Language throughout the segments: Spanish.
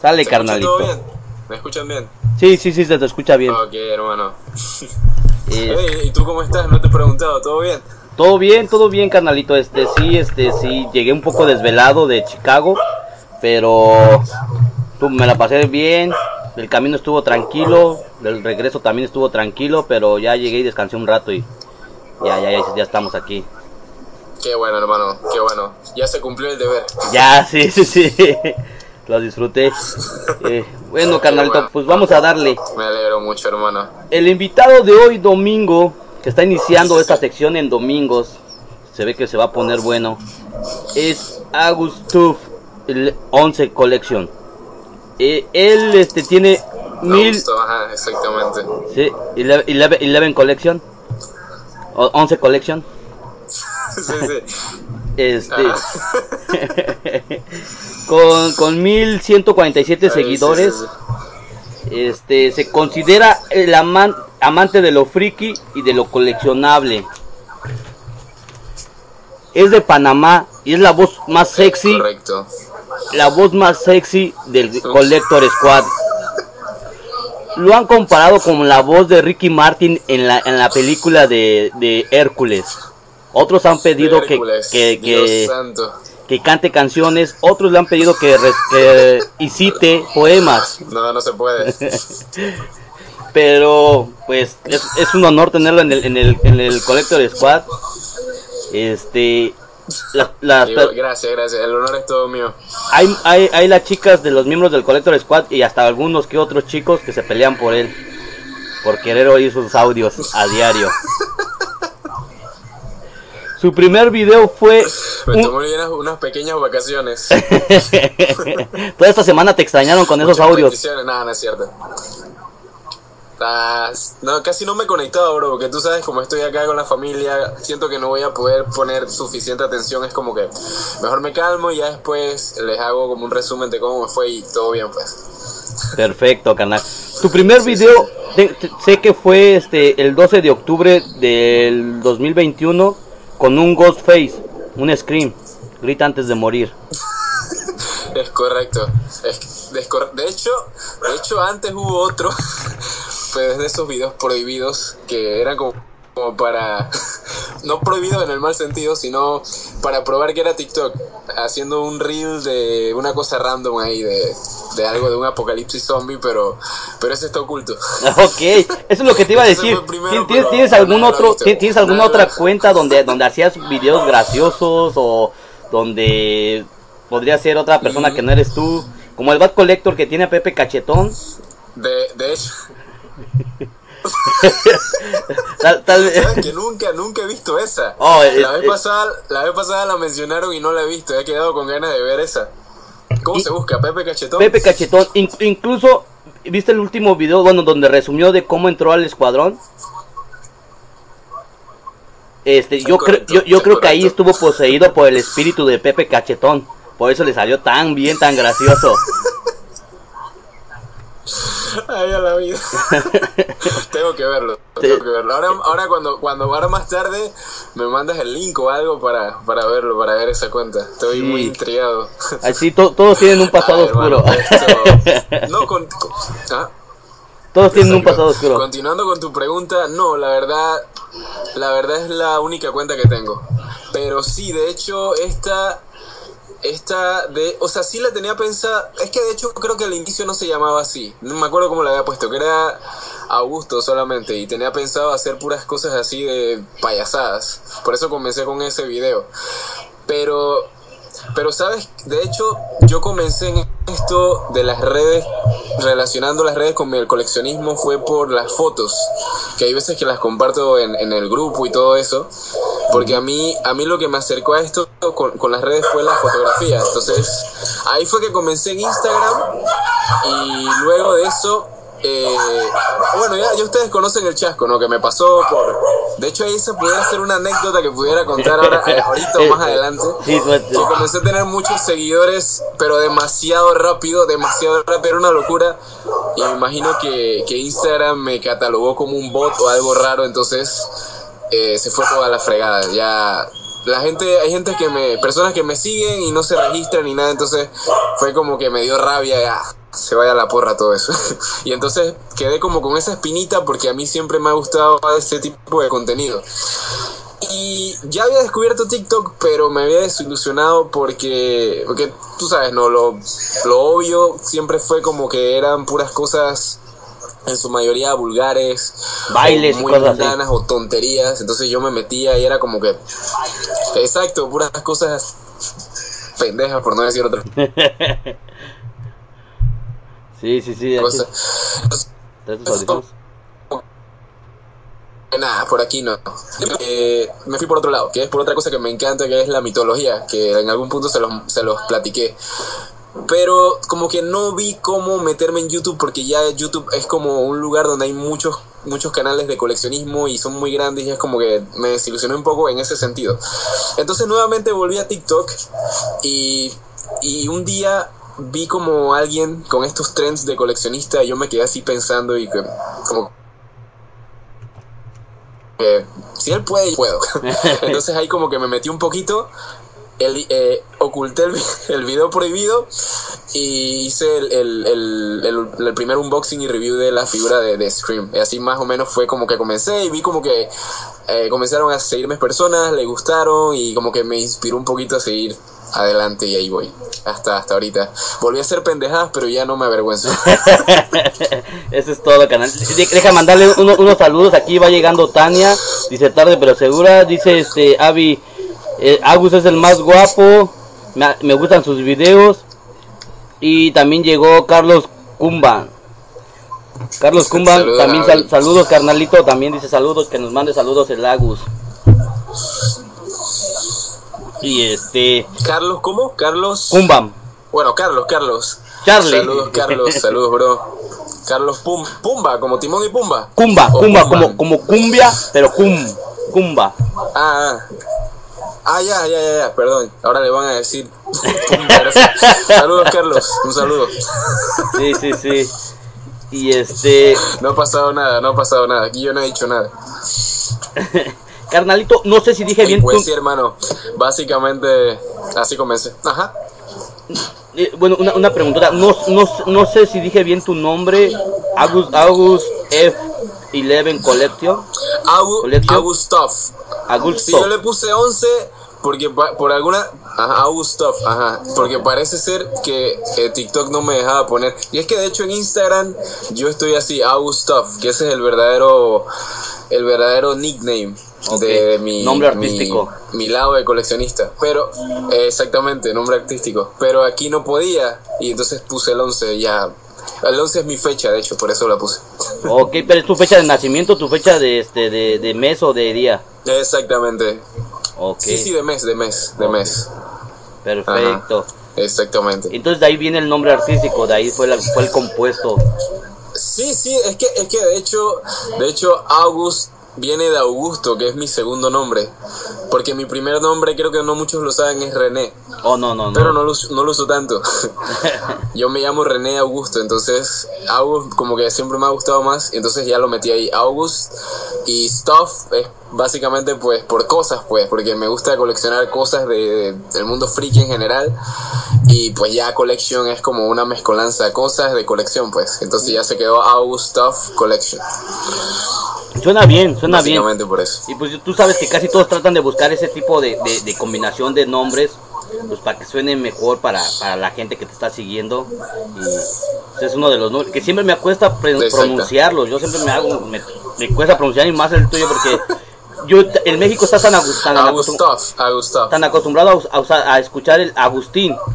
Sale, ¿Se escucha carnalito. todo bien? ¿Me escuchan bien? Sí, sí, sí, se te escucha bien. Ok, hermano. Hey, ¿y tú cómo estás? No te he preguntado, ¿todo bien? todo bien, todo bien, carnalito. Este, sí, este, sí, llegué un poco desvelado de Chicago, pero tú, me la pasé bien. El camino estuvo tranquilo, el regreso también estuvo tranquilo, pero ya llegué y descansé un rato y ya, ya, ya, ya estamos aquí. Qué bueno, hermano, qué bueno. Ya se cumplió el deber. Ya, sí, sí, sí. Lo disfruté. Eh, bueno, carnalito, pues vamos a darle. Me alegro mucho, hermano. El invitado de hoy, domingo, que está iniciando esta sección en domingos, se ve que se va a poner bueno, es Agustuf, el 11 Collection. Eh, él este, tiene mil, ajá, exactamente. sí, 11, 11 11 Collection, o 11 Collection. sí, sí. Este, Ajá. con, con 1147 Ay, sí, seguidores. sí, Este se considera el aman- amante de lo friki y de lo coleccionable. Es de Panamá y es la voz más sí. sexy, Correcto. la voz más sexy del Collector Squad. Lo han comparado con la voz de Ricky Martin en la, en la película de, de Hércules. Otros han pedido que, que, que, cante canciones, otros le han pedido que, que y cite poemas. No, no se puede. Pero pues es, es un honor tenerlo en el, en el, en el Collector Squad. Este, la- Digo, gracias, gracias. El honor es todo mío. hay, hay, hay las chicas de los miembros del Collector Squad y hasta algunos que otros chicos que se pelean por él. Por querer oír sus audios a diario. Su primer video fue... Me un- tomó unas, unas pequeñas vacaciones. Toda esta semana te extrañaron con esos Muchas audios. Nada, no es cierto. Ah, no, casi no me he conectado, bro, porque tú sabes, como estoy acá con la familia, siento que no voy a poder poner suficiente atención. Es como que mejor me calmo y ya después les hago como un resumen de cómo me fue y todo bien, pues. Perfecto, canal. Tu primer video, te- te- sé que fue este el 12 de octubre del 2021 con un Ghostface, un Scream, grita antes de morir. Es correcto. De hecho, de hecho antes hubo otro, pues de esos videos prohibidos que eran como, como para no prohibido en el mal sentido, sino para probar que era TikTok, haciendo un reel de una cosa random ahí de, de algo de un apocalipsis zombie, pero pero ese está oculto. Ok, eso es lo que te iba a decir. fue primero, ¿Tien- ¿Tienes, tienes algún otro, tienes alguna otra cuenta donde donde hacías videos graciosos o donde podría ser otra persona Mm. que no eres tú? Como el Bad Collector que tiene a Pepe Cachetón. De, de hecho, Tal, tal vez- ¿sabes que nunca, nunca he visto esa? Oh, la, vez es- pasada, la vez pasada la mencionaron y no la he visto, he quedado con ganas de ver esa. ¿Cómo Y- se busca? ¿Pepe Cachetón? Pepe Cachetón, in- incluso, ¿viste el último video, bueno, donde resumió de cómo entró al escuadrón? Este, Es yo creo, correcto, yo, yo es creo que ahí correcto. estuvo poseído por el espíritu de Pepe Cachetón. Por eso le salió tan bien, tan gracioso. Ay, a la vida. tengo que verlo, tengo que verlo. Ahora, ahora cuando, cuando ahora más tarde me mandas el link o algo para, para verlo, para ver esa cuenta. Estoy Sí. muy intrigado. Así, to- todos tienen un pasado Ay, oscuro. No, con, con- ah, todos tienen un pasado oscuro. Continuando con tu pregunta, no, la verdad, la verdad es la única cuenta que tengo. Pero sí, de hecho, esta, esta de, o sea, sí la tenía pensada. Es que de hecho creo que al inicio no se llamaba así. No me acuerdo cómo la había puesto, que era Augusto solamente y tenía pensado hacer puras cosas así de payasadas. Por eso comencé con ese video. Pero pero sabes, de hecho, yo comencé en esto de las redes, relacionando las redes con el coleccionismo, fue por las fotos, que hay veces que las comparto en, en el grupo y todo eso, porque a mí, a mí lo que me acercó a esto con, con las redes fue la fotografía. Entonces, ahí fue que comencé en Instagram y luego de eso, eh, bueno, ya, ya ustedes conocen el chasco, ¿no? Que me pasó por... De hecho, ahí se pudiera hacer una anécdota que pudiera contar ahora, eh, ahorita o más adelante. Que comencé a tener muchos seguidores, pero demasiado rápido, demasiado rápido, era una locura. Y me imagino que, que Instagram me catalogó como un bot o algo raro, entonces eh, se fue toda la fregada. Ya la gente, hay gente que me, personas que me siguen y no se registran ni nada, entonces fue como que me dio rabia, ya, se vaya a la porra todo eso. y entonces quedé como con esa espinita porque a mí siempre me ha gustado este tipo de contenido. Y ya había descubierto TikTok, pero me había desilusionado porque, porque tú sabes, no, lo, lo obvio siempre fue como que eran puras cosas en su mayoría vulgares, Bailes muy cosas así. mundanas o tonterías. Entonces yo me metía y era como que, exacto, puras cosas pendejas, por no decir otra Sí, sí, sí. aquí- cosa. ¿Traes tus audífonos? Nada, por aquí no. Eh, me fui por otro lado, que es por otra cosa que me encanta, que es la mitología, que en algún punto se los, se los platiqué. Pero como que no vi cómo meterme en YouTube porque ya YouTube es como un lugar donde hay muchos muchos canales de coleccionismo y son muy grandes y es como que me desilusioné un poco en ese sentido. Entonces nuevamente volví a TikTok y, y un día vi como alguien con estos trends de coleccionista y yo me quedé así pensando y que como que si él puede, yo puedo. Entonces ahí como que me metí un poquito, el, eh, oculté el, vi- el video prohibido y hice el, el, el, el- el primer unboxing y review de la figura de, de Scream. Y así más o menos fue como que comencé y vi como que eh, comenzaron a seguirme personas, le gustaron y como que me inspiró un poquito a seguir adelante y ahí voy. Hasta, hasta ahorita. Volví a hacer pendejadas, pero ya no me avergüenzo. Eso es todo, canal. De- Deja mandarle uno- unos saludos. Aquí va llegando Tania. Dice tarde pero segura. Dice este Avi. eh, Agus es el más guapo. Me, me gustan sus videos. Y también llegó Carlos Cumba. Carlos Cumba, Saludos, también sal- saludos, carnalito. También dice saludos. Que nos mande saludos el Agus. Y este. Carlos, ¿cómo? Carlos. Cumba. Bueno, Carlos, Carlos. Charlie. Saludos, Carlos. Saludos, bro. Carlos Pum, Pumba, como Timón y Pumba. Cumba, O Cumba, Pumba. como, como cumbia, pero cum. Cumba. Ah, ah. Ah, ya, ya, ya, ya, perdón. Ahora le van a decir. Saludos, Carlos. Un saludo. Sí, sí, sí. Y este, No ha pasado nada, no ha pasado nada. Aquí yo no he dicho nada. carnalito, no sé si dije bien tu, Pues sí, hermano. Básicamente, así comencé. Ajá. eh, bueno, una, una preguntota, no, no, no sé si dije bien tu nombre, August, August F11 Collection, Agu. Sí, yo le puse 11 porque pa- por alguna... Ajá, Augustov, ajá. Porque parece ser que eh, TikTok no me dejaba poner. Y es que de hecho en Instagram yo estoy así, Augustov, que ese es el verdadero... El verdadero nickname de mi... nombre mi- artístico. Mi, lado de coleccionista. Pero, eh, exactamente, nombre artístico. Pero aquí no podía y entonces puse el 11 ya... El 11 es mi fecha, de hecho, por eso la puse. Ok, pero es tu fecha de nacimiento, tu fecha de, este, de, de mes o de día. Exactamente. Sí, sí, de mes, de mes, de mes. perfecto. Exactamente. Entonces de ahí viene el nombre artístico, de ahí fue, la- fue el compuesto. Sí, sí, es que, es que de hecho, de hecho, August viene de Augusto, que es mi segundo nombre. Porque mi primer nombre, creo que no muchos lo saben, es René. Oh, no, no, no. Pero no lo, uso- no lo uso tanto. Yo me llamo René Augusto, entonces August como que siempre me ha gustado más, entonces ya lo metí ahí. August y Stuff es básicamente pues por cosas, pues, porque me gusta coleccionar cosas de, de- del mundo friki en general. Y pues ya Collection es como una mezcolanza de cosas de colección, pues. Entonces ya se quedó August Stuff Collection. Suena bien, suena bien. Básicamente por eso. Y pues tú sabes que casi todos tratan de buscar ese tipo de, de- de combinación de nombres, pues para que suene mejor para, para la gente que te está siguiendo. Y pues, es uno de los nombres que siempre me cuesta pronunciarlos. Yo siempre me hago, me, me cuesta pronunciar y más el tuyo porque yo en México está tan, tan, August Stuff. tan acostumbrado a, a usar- a escuchar el Agustín.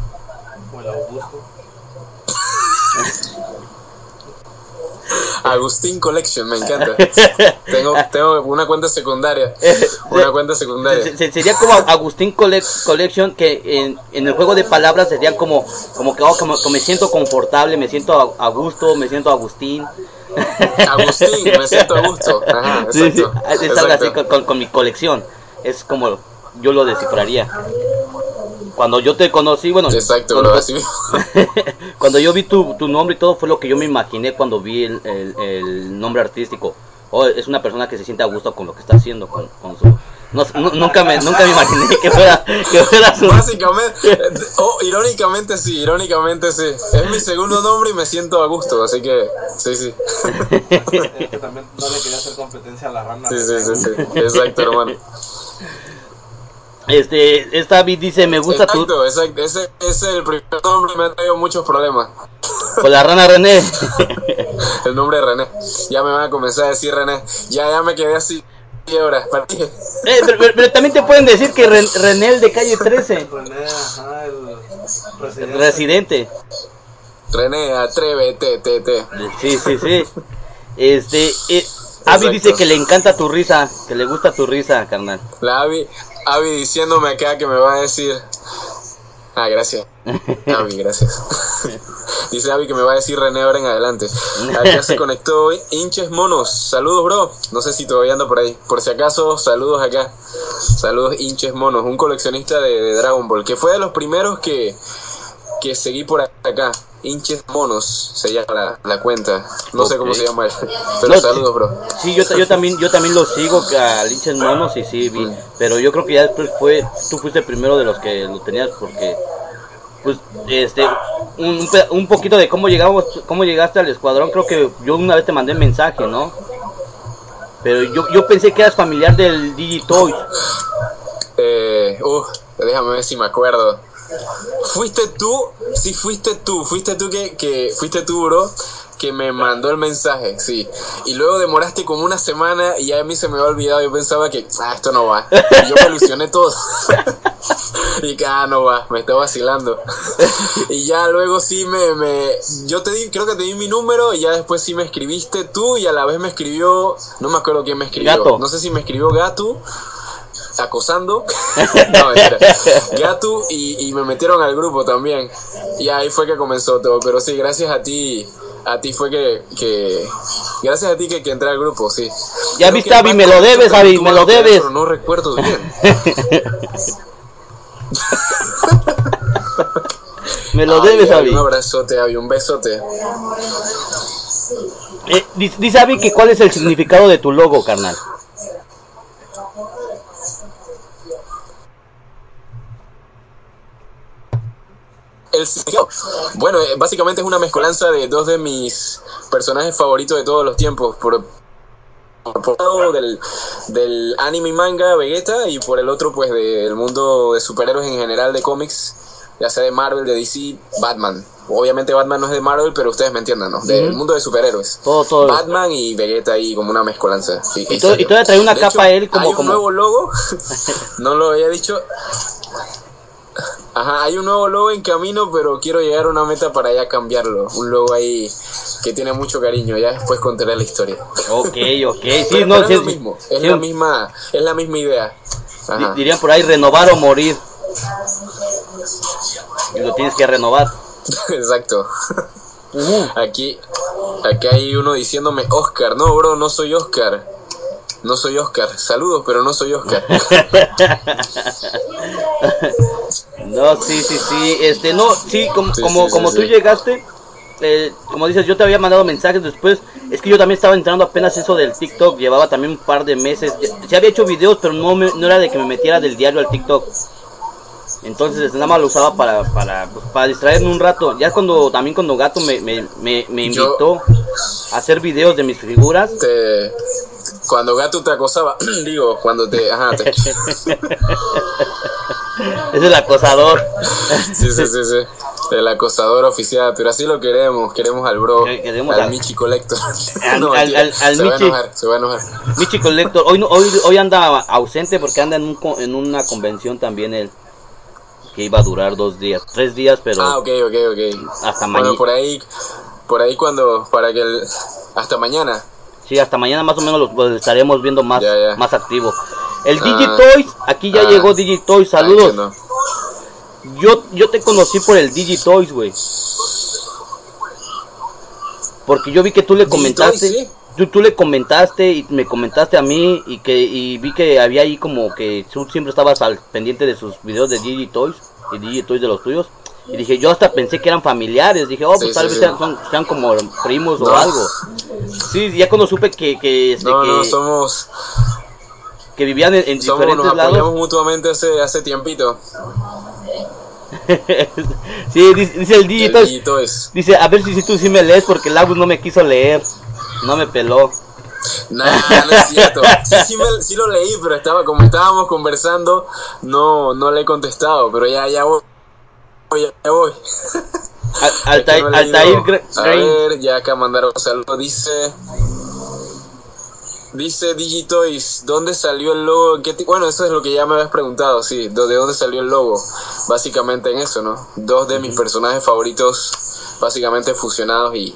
Agustín Collection, me encanta. tengo, tengo una cuenta secundaria. Una cuenta secundaria. Se- se- sería como Agustín Collec- Collection que en, en el juego de palabras serían como como que, oh, como que me siento confortable, me siento a, a gusto, me siento Agustín. Agustín, me siento a gusto. Ajá, Sí, sí, exacto. algo así exacto. con, con- con mi colección. Es como yo lo descifraría. Cuando yo te conocí, bueno, Exacto, cuando, bro, así mismo. cuando yo vi tu, tu nombre y todo fue lo que yo me imaginé cuando vi el, el- el nombre artístico. Oh, es una persona que se siente a gusto con lo que está haciendo, con, con su, No, nu- nunca, me, nunca me imaginé que fuera, que fuera su... Básicamente, eh, oh, irónicamente sí, irónicamente sí. Es mi segundo nombre y me siento a gusto, así que sí, sí. Que también no le quería hacer competencia a la rana. Sí, sí, sí, sí. Exacto, hermano. Este, esta David dice, me gusta tu... Exacto, exacto. Ese, ese es el primer nombre y me ha traído muchos problemas. Con la rana René. El nombre de René. Ya me van a comenzar a decir René. Ya, ya me quedé así. Ahora, ¿para qué? Eh, pero, pero- pero también te pueden decir que Ren- René el de calle 13, René, ajá, el residente. residente. René, atrévete, te, te. Sí, sí, sí. Este, eh, Abby Exacto. dice que le encanta tu risa, que le gusta tu risa, carnal. La Abby, Abby diciéndome acá que me va a decir. Ah, gracias. Abby, gracias. Dice Abby que me va a decir René ahora en adelante. Acá se conectó Hinches Monos. Saludos, bro. No sé si todavía anda por ahí. Por si acaso, saludos acá. Saludos, Hinches Monos. Un coleccionista de, de Dragon Ball. Que fue de los primeros que, que seguí por acá. Hinches Monos se llama la, la cuenta. No sé cómo se llama él. Pero No, saludos, bro. Sí, yo, yo también yo también lo sigo a Linches Monos y sí, vi. Mm. Pero yo creo que ya después fue, tú fuiste el primero de los que lo tenías porque, pues, este, un, un poquito de cómo llegamos, cómo llegaste al escuadrón, creo que yo una vez te mandé un mensaje, ¿no? Pero yo, yo pensé que eras familiar del Digitoys. Eh, uh, déjame ver si me acuerdo. Fuiste tú, sí fuiste tú, fuiste tú que, que fuiste tú, bro, que me mandó el mensaje, sí. Y luego demoraste como una semana y ya a mí se me había olvidado. Yo pensaba que, ah, esto no va. Y yo me ilusioné todo. y que, ah, no va, me está vacilando. y ya luego sí me, me, yo te di, creo que te di mi número y ya después sí me escribiste tú y a la vez me escribió, no me acuerdo quién me escribió. Gato. No sé si me escribió Gato acosando. no, mentira. Gatu y, y me metieron al grupo también. Y ahí fue que comenzó todo. Pero sí, gracias a ti. A ti fue que. que gracias a ti que, que entré al grupo, sí. Ya Creo viste, Abby, me lo debes, Abby, me lo debes. Pero no recuerdo bien. Me lo Ay, debes, ay, Abby. Un abrazote, Abby, un besote. Eh, dice, dice Abby que cuál es el significado de tu logo, carnal. El significado. Bueno, eh, básicamente es una mezcolanza de dos de mis personajes favoritos de todos los tiempos. Por, por un lado del, del anime y manga Vegeta y por el otro pues del mundo de superhéroes en general de cómics, ya sea de Marvel, de DC, Batman. Obviamente Batman no es de Marvel, pero ustedes me entiendan, ¿no? Del mundo de superhéroes. Todo, todo. Batman y Vegeta ahí como una mezcolanza. Sí, Y todo- y todavía trae una De capa él como- Hay un como- nuevo logo, no lo había dicho. Ajá, hay un nuevo logo en camino, pero quiero llegar a una meta para ya cambiarlo. Un logo ahí que tiene mucho cariño. Ya después contaré la historia. Ok, ok. Sí, pero, no, pero sí, es lo mismo. Es Sí, la misma, es la misma idea. Ajá. Dirían por ahí renovar o morir. Y lo tienes que renovar. Exacto. Aquí, aquí hay uno diciéndome Oscar. No, bro, no soy Oscar. No soy Oscar. Saludos, pero no soy Oscar. No, sí, sí, sí. Este, no, sí, como, Sí, como, sí, sí, como tú sí. llegaste, eh, como dices, yo te había mandado mensajes después. Es que yo también estaba entrando apenas eso del TikTok. Llevaba también un par de meses. Ya- Se había hecho videos, pero no, me- no era de que me metiera del diario al TikTok. Entonces nada más lo usaba para, para, pues, para distraerme un rato. Ya cuando también cuando Gato me, me, me, me Yo- invitó a hacer videos de mis figuras. Te- cuando Gato te acosaba, digo, cuando te... Ajá, te- Es el acosador. Sí, sí, sí, sí. El acosador oficial, pero así lo queremos, queremos al bro, Que- queremos al al- Michi Collector. Al- No, al- al- al se va a Michi. enojar, se va a enojar. Michi Collector, hoy, no- hoy, hoy anda ausente porque anda en, un, en una convención también él. Que iba a durar dos días, tres días, pero Ah, ok, ok, ok. hasta mañana. Bueno, por ahí, por ahí cuando, para que el, hasta mañana. Sí, hasta mañana más o menos lo, lo estaremos viendo más, Ya, ya. más activo. El Ah. Digitoys, aquí ya Ah. llegó Digitoys, saludos. Yo, yo te conocí por el Digitoys, güey. Porque yo vi que tú le Digitoys, comentaste, sí. tú, tú le comentaste y me comentaste a mí y que y vi que había ahí como que tú siempre estabas al pendiente de sus videos de Digitoys y Digitoys de los tuyos. Y dije, yo hasta pensé que eran familiares. Dije, oh, pues Sí, tal sí, vez sí. Sean, son- sean como primos o algo. Sí, ya cuando supe que, que, este, No, que no, somos... que vivían en, en Somos, diferentes nos lados. mutuamente hace, hace tiempito. sí, dice, dice el es. dice, a ver si, si tú sí me lees porque el Agus no me quiso leer, no me peló. Nah, no es cierto. Sí, sí, me- sí lo leí, pero estaba como estábamos conversando, no, no le he contestado, pero ya, ya voy. Ya, ya voy. Altair, Gre- A Grain. ver, ya acá mandaron saludos. Dice. Dice Digitoys, ¿dónde salió el logo? ¿En qué ti- bueno, eso es lo que ya me habías preguntado, sí. ¿De dónde salió el logo? Básicamente en eso, ¿no? Dos de mis personajes favoritos, básicamente fusionados y,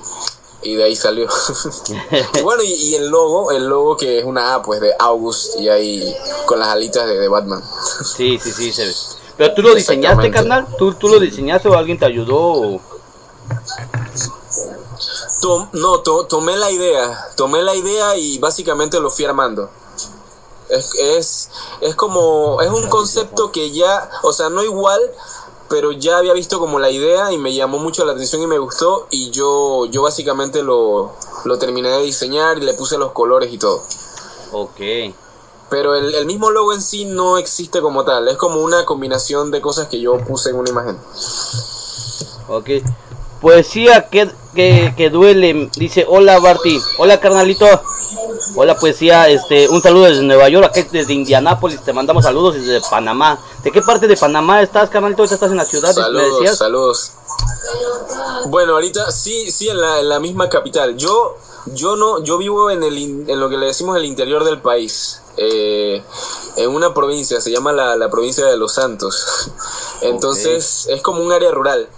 y de ahí salió. y bueno, y, y el logo, el logo que es una A, pues de August y ahí con las alitas de, de Batman. Sí, sí, sí, se ve. Pero tú lo diseñaste, carnal, ¿Tú, tú lo diseñaste o alguien te ayudó. o- Tom- no, to- tomé la idea, tomé la idea y básicamente lo fui armando. Es, es, es como, es un concepto que ya, o sea, no igual, pero ya había visto como la idea y me llamó mucho la atención y me gustó y yo, yo básicamente lo, lo terminé de diseñar y le puse los colores y todo. Ok. Pero el, el mismo logo en sí no existe como tal, es como una combinación de cosas que yo puse en una imagen. Ok. Poesía que, que, que duele. Dice, hola Barty. Hola carnalito. Hola poesía. Este, un saludo desde Nueva York. Desde Indianápolis. Te mandamos saludos desde Panamá. ¿De qué parte de Panamá estás, carnalito? ¿Ahorita estás en la ciudad? me Saludos, decías? saludos. Bueno, ahorita sí, sí, en la, en la misma capital. Yo, yo no, yo vivo en el, in- en lo que le decimos el interior del país, eh, en una provincia, se llama la, la provincia de Los Santos. Entonces es como un área rural.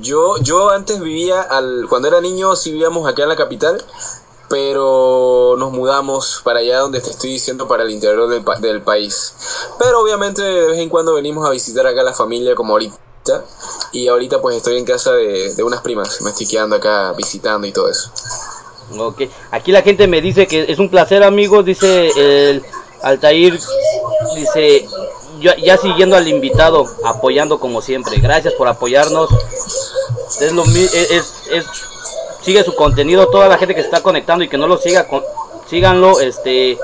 Yo, yo antes vivía al, cuando era niño sí vivíamos acá en la capital, pero nos mudamos para allá donde te estoy diciendo, para el interior del, pa- del país. Pero obviamente de vez en cuando venimos a visitar acá a la familia como ahorita. Y ahorita pues estoy en casa de, de unas primas, me estoy quedando acá visitando y todo eso. Ok. Aquí la gente me dice que es un placer, amigos. Dice el Altair. Dice, ya, siguiendo al invitado, apoyando como siempre. Gracias por apoyarnos. Es lo es, es, es- sigue su contenido. Toda la gente que está conectando y que no lo siga, con- síganlo. Este,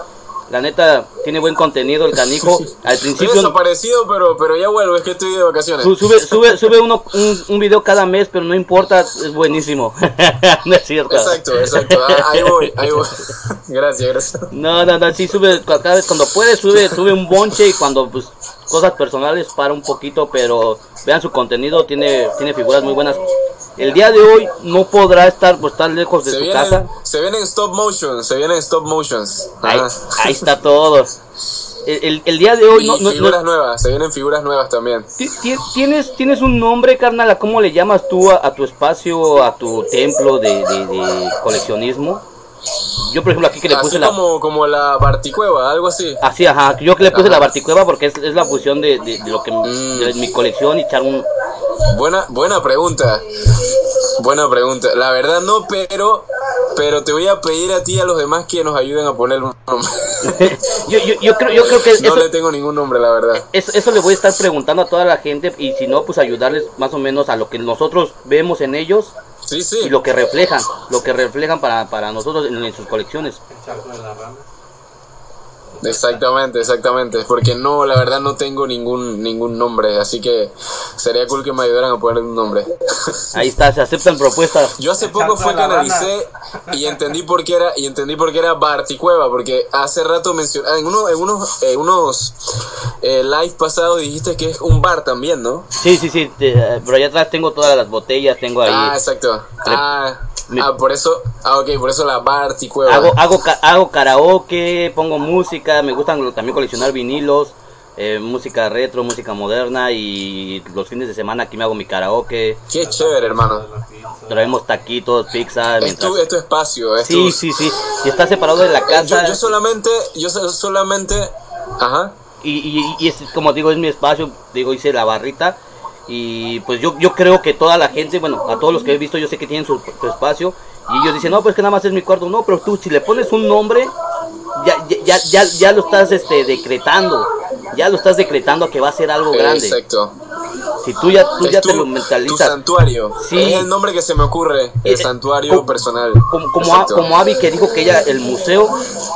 la neta tiene buen contenido el canijo. Al Estoy principio desaparecido, pero, pero ya vuelvo, es que estoy de vacaciones. su- sube sube sube uno un, un video cada mes, pero no importa, es buenísimo. no es cierto. Exacto, exacto. Ah, Ahí voy, ahí voy. Gracias, gracias. No, no, no, sí sube, cada vez cuando puede sube, sube un bonche y cuando pues cosas personales para un poquito, pero vean su contenido, tiene, tiene figuras muy buenas. El día de hoy no podrá estar, pues estar lejos de Se su casa. se viene en stop motion, se viene en stop motions. Ahí, Ajá. ahí está todo. El, el- el día de hoy Y no, no- no- figuras nuevas, se vienen figuras nuevas también. ti- ti- ¿Tienes, tienes un nombre, carnal, ¿a cómo le llamas tú a, a tu espacio, a tu templo de, de- de coleccionismo? Yo, por ejemplo, aquí que le puse Así la... como, como la Barticueva, algo así. Así, ajá. Yo que le puse Ajá. la Barticueva porque es, es la fusión de, de- de lo que Mm. de mi colección y echar un. Buena, buena pregunta. Buena pregunta. La verdad no, pero, pero te voy a pedir a ti y a los demás que nos ayuden a poner un nombre. yo, yo, yo creo, yo creo que No eso, le tengo ningún nombre, la verdad. eso, eso le voy a estar preguntando a toda la gente y si no, pues ayudarles más o menos a lo que nosotros vemos en ellos Sí, y sí. lo que reflejan, lo que reflejan para, para nosotros en, en sus colecciones. El charco de la rana. Exactamente, exactamente. Porque no, la verdad no tengo ningún, ningún nombre. Así que sería cool que me ayudaran a poner un nombre. Ahí está, se aceptan propuestas. Yo hace poco fue que analicé y entendí por qué era y entendí por qué era Barticueva porque hace rato mencioné en uno en unos en unos eh, live pasados dijiste que es un bar también, ¿no? Sí, sí, sí, te- pero allá atrás tengo todas las botellas, tengo ahí. Ah, exacto. Ah, ah, por eso, ah, ok, por eso la Barticueva. Hago, hago, ca- hago karaoke, pongo música, me gustan también coleccionar vinilos, eh, música retro, música moderna y los fines de semana aquí me hago mi karaoke, Qué chévere, hermano. Traemos taquitos, pizza, Es mientras... tu, es tu espacio, es Sí, tu- sí, sí, y está separado de la Eh, casa Yo, yo solamente, yo so- solamente, ajá. y, y, y es como digo, es mi espacio, digo, hice la barrita y pues yo, yo creo que toda la gente, bueno, a todos los que he visto yo sé que tienen su, su espacio y ellos dicen, no, pues que nada más es mi cuarto, no, pero tú si le pones un nombre, ya, ya, ya, ya, ya lo estás este, decretando, ya lo estás decretando que va a ser algo grande. Exacto. Si tú ya, tú Es ya tu, te lo tu mentalizas. santuario. Sí. Es el nombre que se me ocurre. El Eh, santuario como- personal. Como, como, A- Exacto. como Abby que dijo que ella, el museo,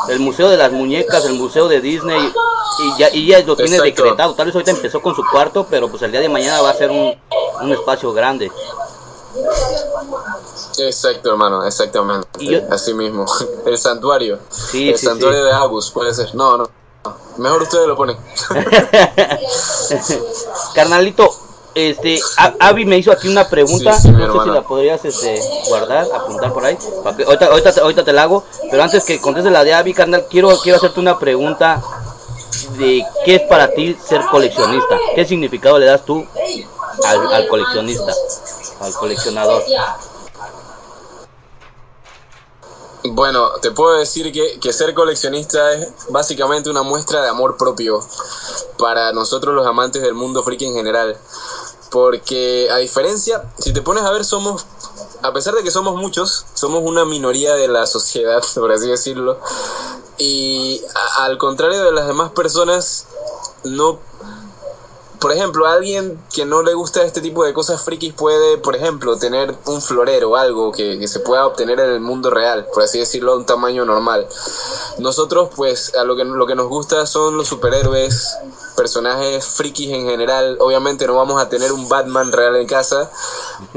el museo de las muñecas, el museo de Disney, y ya, y ya lo tiene Exacto. decretado. Tal vez ahorita empezó con su cuarto, pero pues el día de mañana va a ser un, un espacio grande. Exacto, hermano, exactamente. Yo- Así mismo. El santuario. Sí, el sí, santuario sí. de Agus, puede ser. No, no. no. Mejor ustedes lo ponen. Carnalito, este, A- Abby me hizo aquí una pregunta, Sí, sí, mi no sé si la podrías este, guardar, apuntar por ahí, para que- ahorita, ahorita, te- ahorita te la hago, pero antes que conteste la de Abby, carnal, quiero, quiero hacerte una pregunta de qué es para ti ser coleccionista, qué significado le das tú al, al coleccionista, al coleccionador. Bueno, te puedo decir que, que ser coleccionista es básicamente una muestra de amor propio para nosotros los amantes del mundo friki en general. Porque a diferencia, si te pones a ver, somos, a pesar de que somos muchos, somos una minoría de la sociedad, por así decirlo. Y a- al contrario de las demás personas, no por ejemplo, alguien que no le gusta este tipo de cosas frikis puede, por ejemplo, tener un florero, algo que, que se pueda obtener en el mundo real, por así decirlo, a un tamaño normal. Nosotros, pues, a lo que, lo que nos gusta son los superhéroes, personajes frikis en general. Obviamente no vamos a tener un Batman real en casa,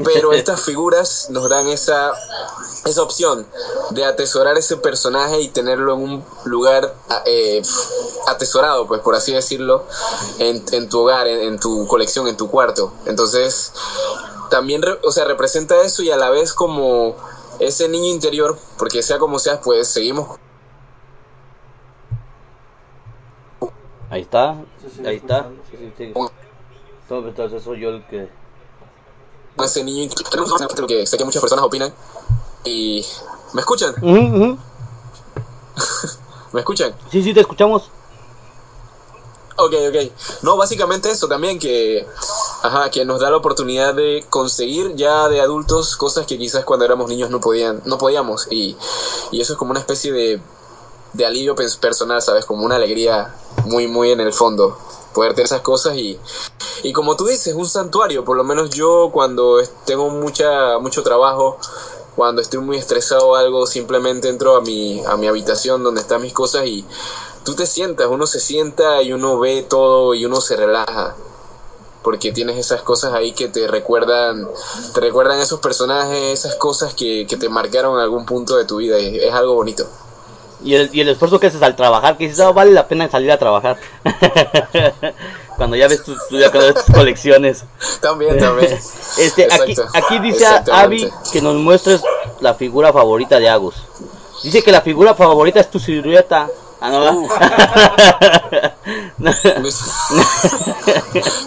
pero estas figuras nos dan esa, esa opción de atesorar ese personaje y tenerlo en un lugar eh, atesorado, pues por así decirlo, en, en tu hogar, en, en tu colección, en tu cuarto. Entonces, también, re- o sea, representa eso y a la vez como ese niño interior, porque sea como sea, pues seguimos Ahí está, ahí está. Sí, sí, sí. Todo- Entonces soy yo el que... ese niño interior, que sé que muchas personas opinan. Y... ¿Me escuchan? ¿Me escuchan? Sí, sí, te escuchamos. Ok, ok. No, básicamente eso también, que, ajá, que nos da la oportunidad de conseguir ya de adultos cosas que quizás cuando éramos niños no podían, no podíamos. Y, y eso es como una especie de, de alivio pers- personal, ¿sabes? Como una alegría muy, muy en el fondo. Poder tener esas cosas y, y como tú dices, un santuario. Por lo menos yo cuando tengo mucha, mucho trabajo, cuando estoy muy estresado o algo, simplemente entro a mi, a mi habitación donde están mis cosas y tú te sientas, uno se sienta y uno ve todo y uno se relaja. Porque tienes esas cosas ahí que te recuerdan, te recuerdan esos personajes, esas cosas que, que te marcaron en algún punto de tu vida y es algo bonito. Y el, y el esfuerzo que haces al trabajar, que dices, "Ah, vale la pena salir a trabajar. Cuando ya ves tus, tú ya ves tus colecciones. También, también. Este, aquí, Exacto. aquí dice a Exactamente. Abby que nos muestres la figura favorita de Agus. Dice que la figura favorita es tu silueta. Ah, no. No. aquí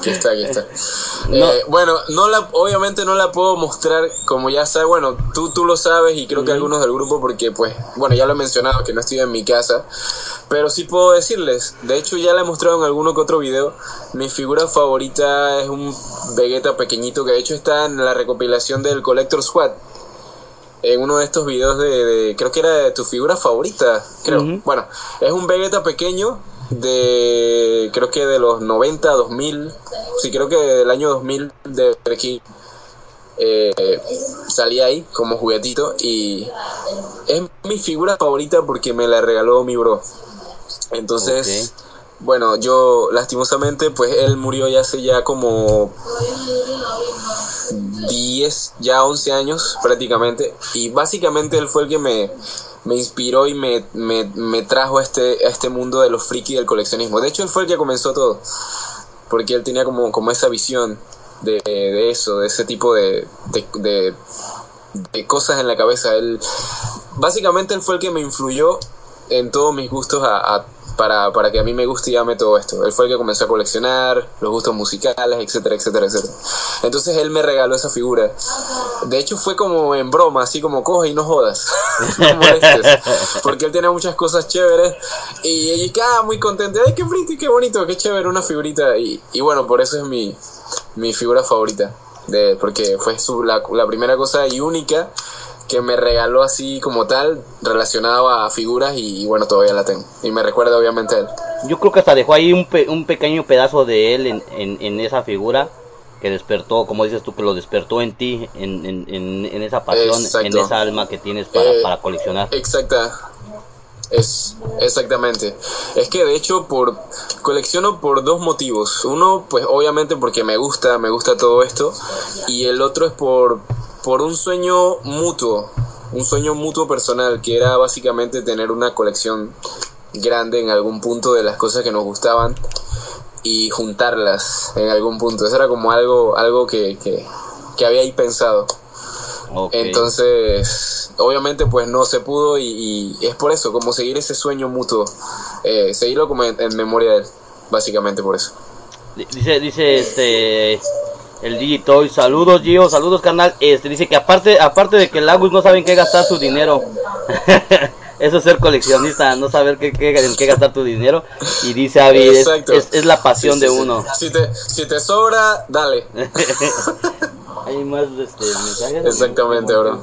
está, aquí está. No. Eh, bueno, no la, obviamente no la puedo mostrar como ya sabes, bueno, tú, tú lo sabes y creo que algunos del grupo porque pues, bueno, ya lo he mencionado que no estoy en mi casa, pero sí puedo decirles, de hecho ya la he mostrado en alguno que otro video, mi figura favorita es un Vegeta pequeñito que de hecho está en la recopilación del Collector Squad. En uno de estos videos de, de- creo que era de tu figura favorita, creo. Bueno, es un Vegeta pequeño de creo que de los 90 2000 sí creo que del año 2000 de aquí eh, salí ahí como juguetito y es mi figura favorita porque me la regaló mi bro. Entonces bueno yo lastimosamente pues él murió ya hace ya como 10, ya 11 años prácticamente. Y básicamente él fue el que me, me inspiró y me, me, me trajo a este, a este mundo de los friki del coleccionismo. De hecho, él fue el que comenzó todo. Porque él tenía como, como esa visión de, de eso, de ese tipo de, de, de, cosas en la cabeza. Él, básicamente él fue el que me influyó en todos mis gustos a- para, para que a mí me guste y ame todo esto. Él fue el que comenzó a coleccionar los gustos musicales, etcétera, etcétera, etcétera. Entonces él me regaló esa figura. De hecho fue como en broma, así como coge y no jodas. no molestes. Porque él tiene muchas cosas chéveres. Y ella ah, muy contenta. Ay, qué bonito, qué bonito, qué chévere, una figurita. Y, y bueno, por eso es mi, mi figura favorita. De, porque fue su, la, la primera cosa y única que me regaló así como tal, relacionado a figuras y, bueno, todavía la tengo. Y me recuerda obviamente a él. Yo creo que hasta dejó ahí un, pe- un pequeño pedazo de él en, en, en esa figura que despertó, como dices tú, que lo despertó en ti, en, en, esa pasión, en esa alma que tienes para, Eh, para coleccionar. Exacta. Es, exactamente. Es que de hecho por colecciono por dos motivos. Uno, pues obviamente porque me gusta, me gusta todo esto. Y el otro es por, por un sueño mutuo. Un sueño mutuo personal, que era básicamente tener una colección grande en algún punto de las cosas que nos gustaban y juntarlas en algún punto. Eso era como algo, algo que, que, que había ahí pensado. Entonces, obviamente pues no se pudo y, y es por eso, como seguir ese sueño mutuo, eh, seguirlo como en, en memoria de él, básicamente por eso. Di- Dice, dice este el Digitoy, saludos Gio, saludos canal, este dice que aparte, aparte de que el Agus no sabe en qué gastar su dinero, eso es ser coleccionista, no saber qué, qué- en qué gastar tu dinero, y dice Avi, es, es- es la pasión Sí, de sí. uno. Si te, si te sobra, dale. Hay más este, mensajes. Exactamente, bro.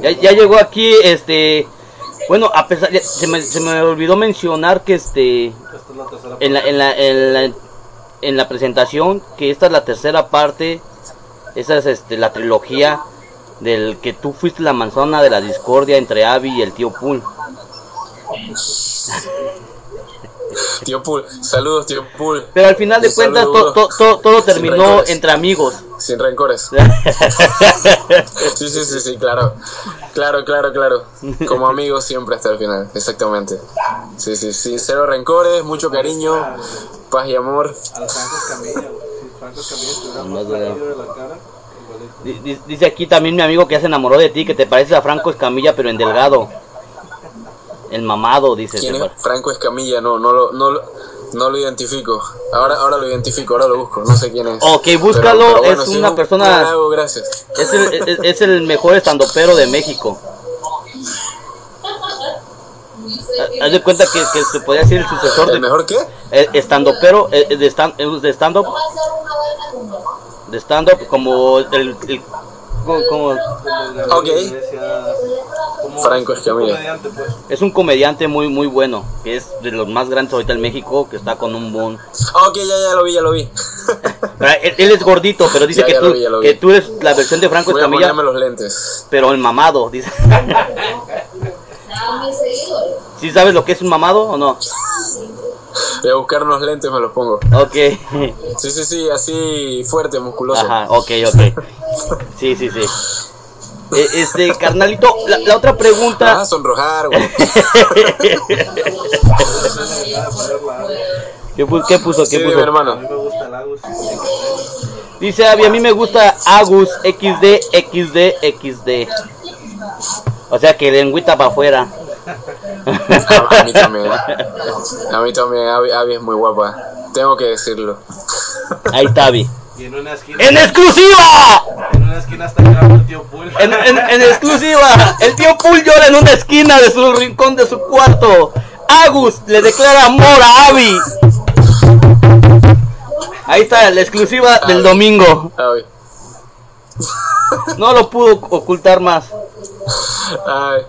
Ya, ya llegó aquí, este, bueno, a pesar, ya- se me, se me olvidó mencionar que este, en la, en la, en la, en la presentación que esta es la tercera parte, esa es este, la trilogía del que tú fuiste la manzana de la discordia entre Abby y el tío Pool. Tío Pool, saludos, tío Pool. Pero al final de cuentas to- to- to- todo terminó entre amigos. Sin rencores. Sí, sí, sí, sí, claro. Claro, claro, claro. Como amigos siempre hasta el final, exactamente. Sí, sí, sí, cero rencores, mucho cariño, paz y amor. Sé. flaquillo de la cara, Dice aquí también mi amigo que ya se enamoró de ti, que te pareces a Franco Escamilla pero en delgado. El mamado, dice. ¿Quién es Franco Escamilla? No, no lo, no lo, no lo identifico. Ahora, ahora lo identifico, ahora lo busco, no sé quién es. Ok, búscalo, es una un- persona- gracias. Es el, es, es el mejor estandopero de México. Haz de cuenta que, que se podría decir el sucesor ¿El de mejor qué? eh, estandopero eh, de eh, de stand up de stand up como el, el- como, como- Como Gabriel Ok. Como Franco Escamilla. pues. es un comediante muy muy bueno que es de los más grandes ahorita en México que está con un boom Ok, ya, ya lo vi, ya lo vi. Él, él es gordito pero dice Ya, que ya tú vi, que tú eres la versión de Franco Voy a Escamilla ponerme los lentes. pero el mamado dice ¿Sí sabes lo que es un mamado o no? Voy a buscar unos lentes, me los pongo. Ok. Sí, sí, sí, así fuerte, musculoso. Ajá, ok, ok. Sí, sí, sí. Eh, Este, carnalito, la, la otra pregunta. sonrojar, güey. ¿Qué, pu- qué puso? Sí, ¿Qué mi puso? A hermano. mí me gusta el Agus. Dice Abby, a mí me gusta Agus XD, XD, XD. O sea que lengüita para afuera. A, mí también. A mí también, Abby, Abby es muy guapa. Tengo que decirlo. Ahí está Abby. Y en una esquina. ¡En exclusiva! En una esquina está grabando el tío Pool. En, en- en exclusiva, el tío Pool llora en una esquina de su rincón de su cuarto. Agus le declara amor a Abby. Ahí está la exclusiva del domingo. Abby. No lo pudo ocultar más. Ay.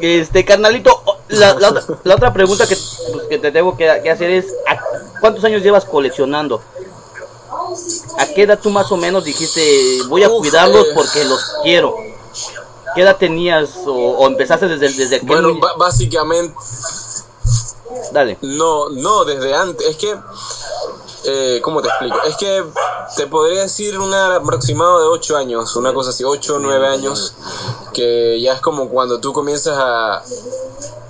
Este, carnalito, la, la otra, la otra pregunta que, pues, que te tengo que, que hacer es, ¿a ¿cuántos años llevas coleccionando? ¿A qué edad tú más o menos dijiste, voy a Uf, cuidarlos eh. porque los quiero? ¿Qué edad tenías o, o empezaste desde, desde Bueno, básicamente, Dale. no, no, desde antes. Es que, eh, ¿cómo te explico? Es que te podría decir un aproximado de 8 años, una cosa así, 8 o 9 años, que ya es como cuando tú comienzas a,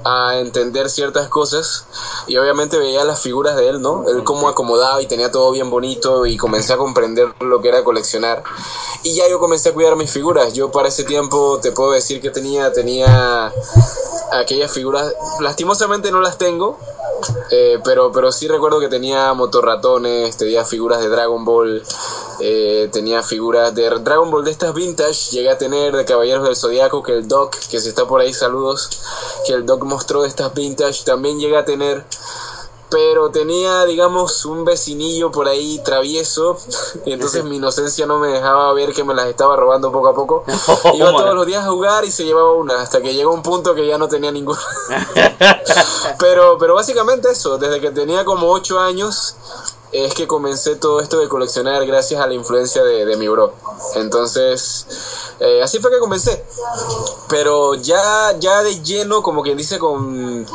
a entender ciertas cosas y obviamente veía las figuras de él, ¿no? Él cómo acomodaba y tenía todo bien bonito y comencé a comprender lo que era coleccionar y ya yo comencé a cuidar mis figuras. Yo para ese tiempo te puedo decir que tenía tenía aquellas figuras, lastimosamente no las tengo, eh, pero, pero sí recuerdo que tenía motorratones, tenía figuras de Dragon Ball, eh, tenía figuras de Dragon Ball de estas vintage, llegué a tener de Caballeros del Zodiaco, que el Doc, que si está por ahí, saludos, que el Doc mostró de estas vintage, también llegué a tener, pero tenía, digamos, un vecinillo por ahí travieso, y entonces mi inocencia no me dejaba ver que me las estaba robando poco a poco. Iba todos los días a jugar y se llevaba una, hasta que llegó un punto que ya no tenía ninguna. pero, pero básicamente eso, desde que tenía como 8 años, es que comencé todo esto de coleccionar gracias a la influencia de, de mi bro. Entonces, eh, así fue que comencé. Pero ya, ya de lleno, como quien dice, con,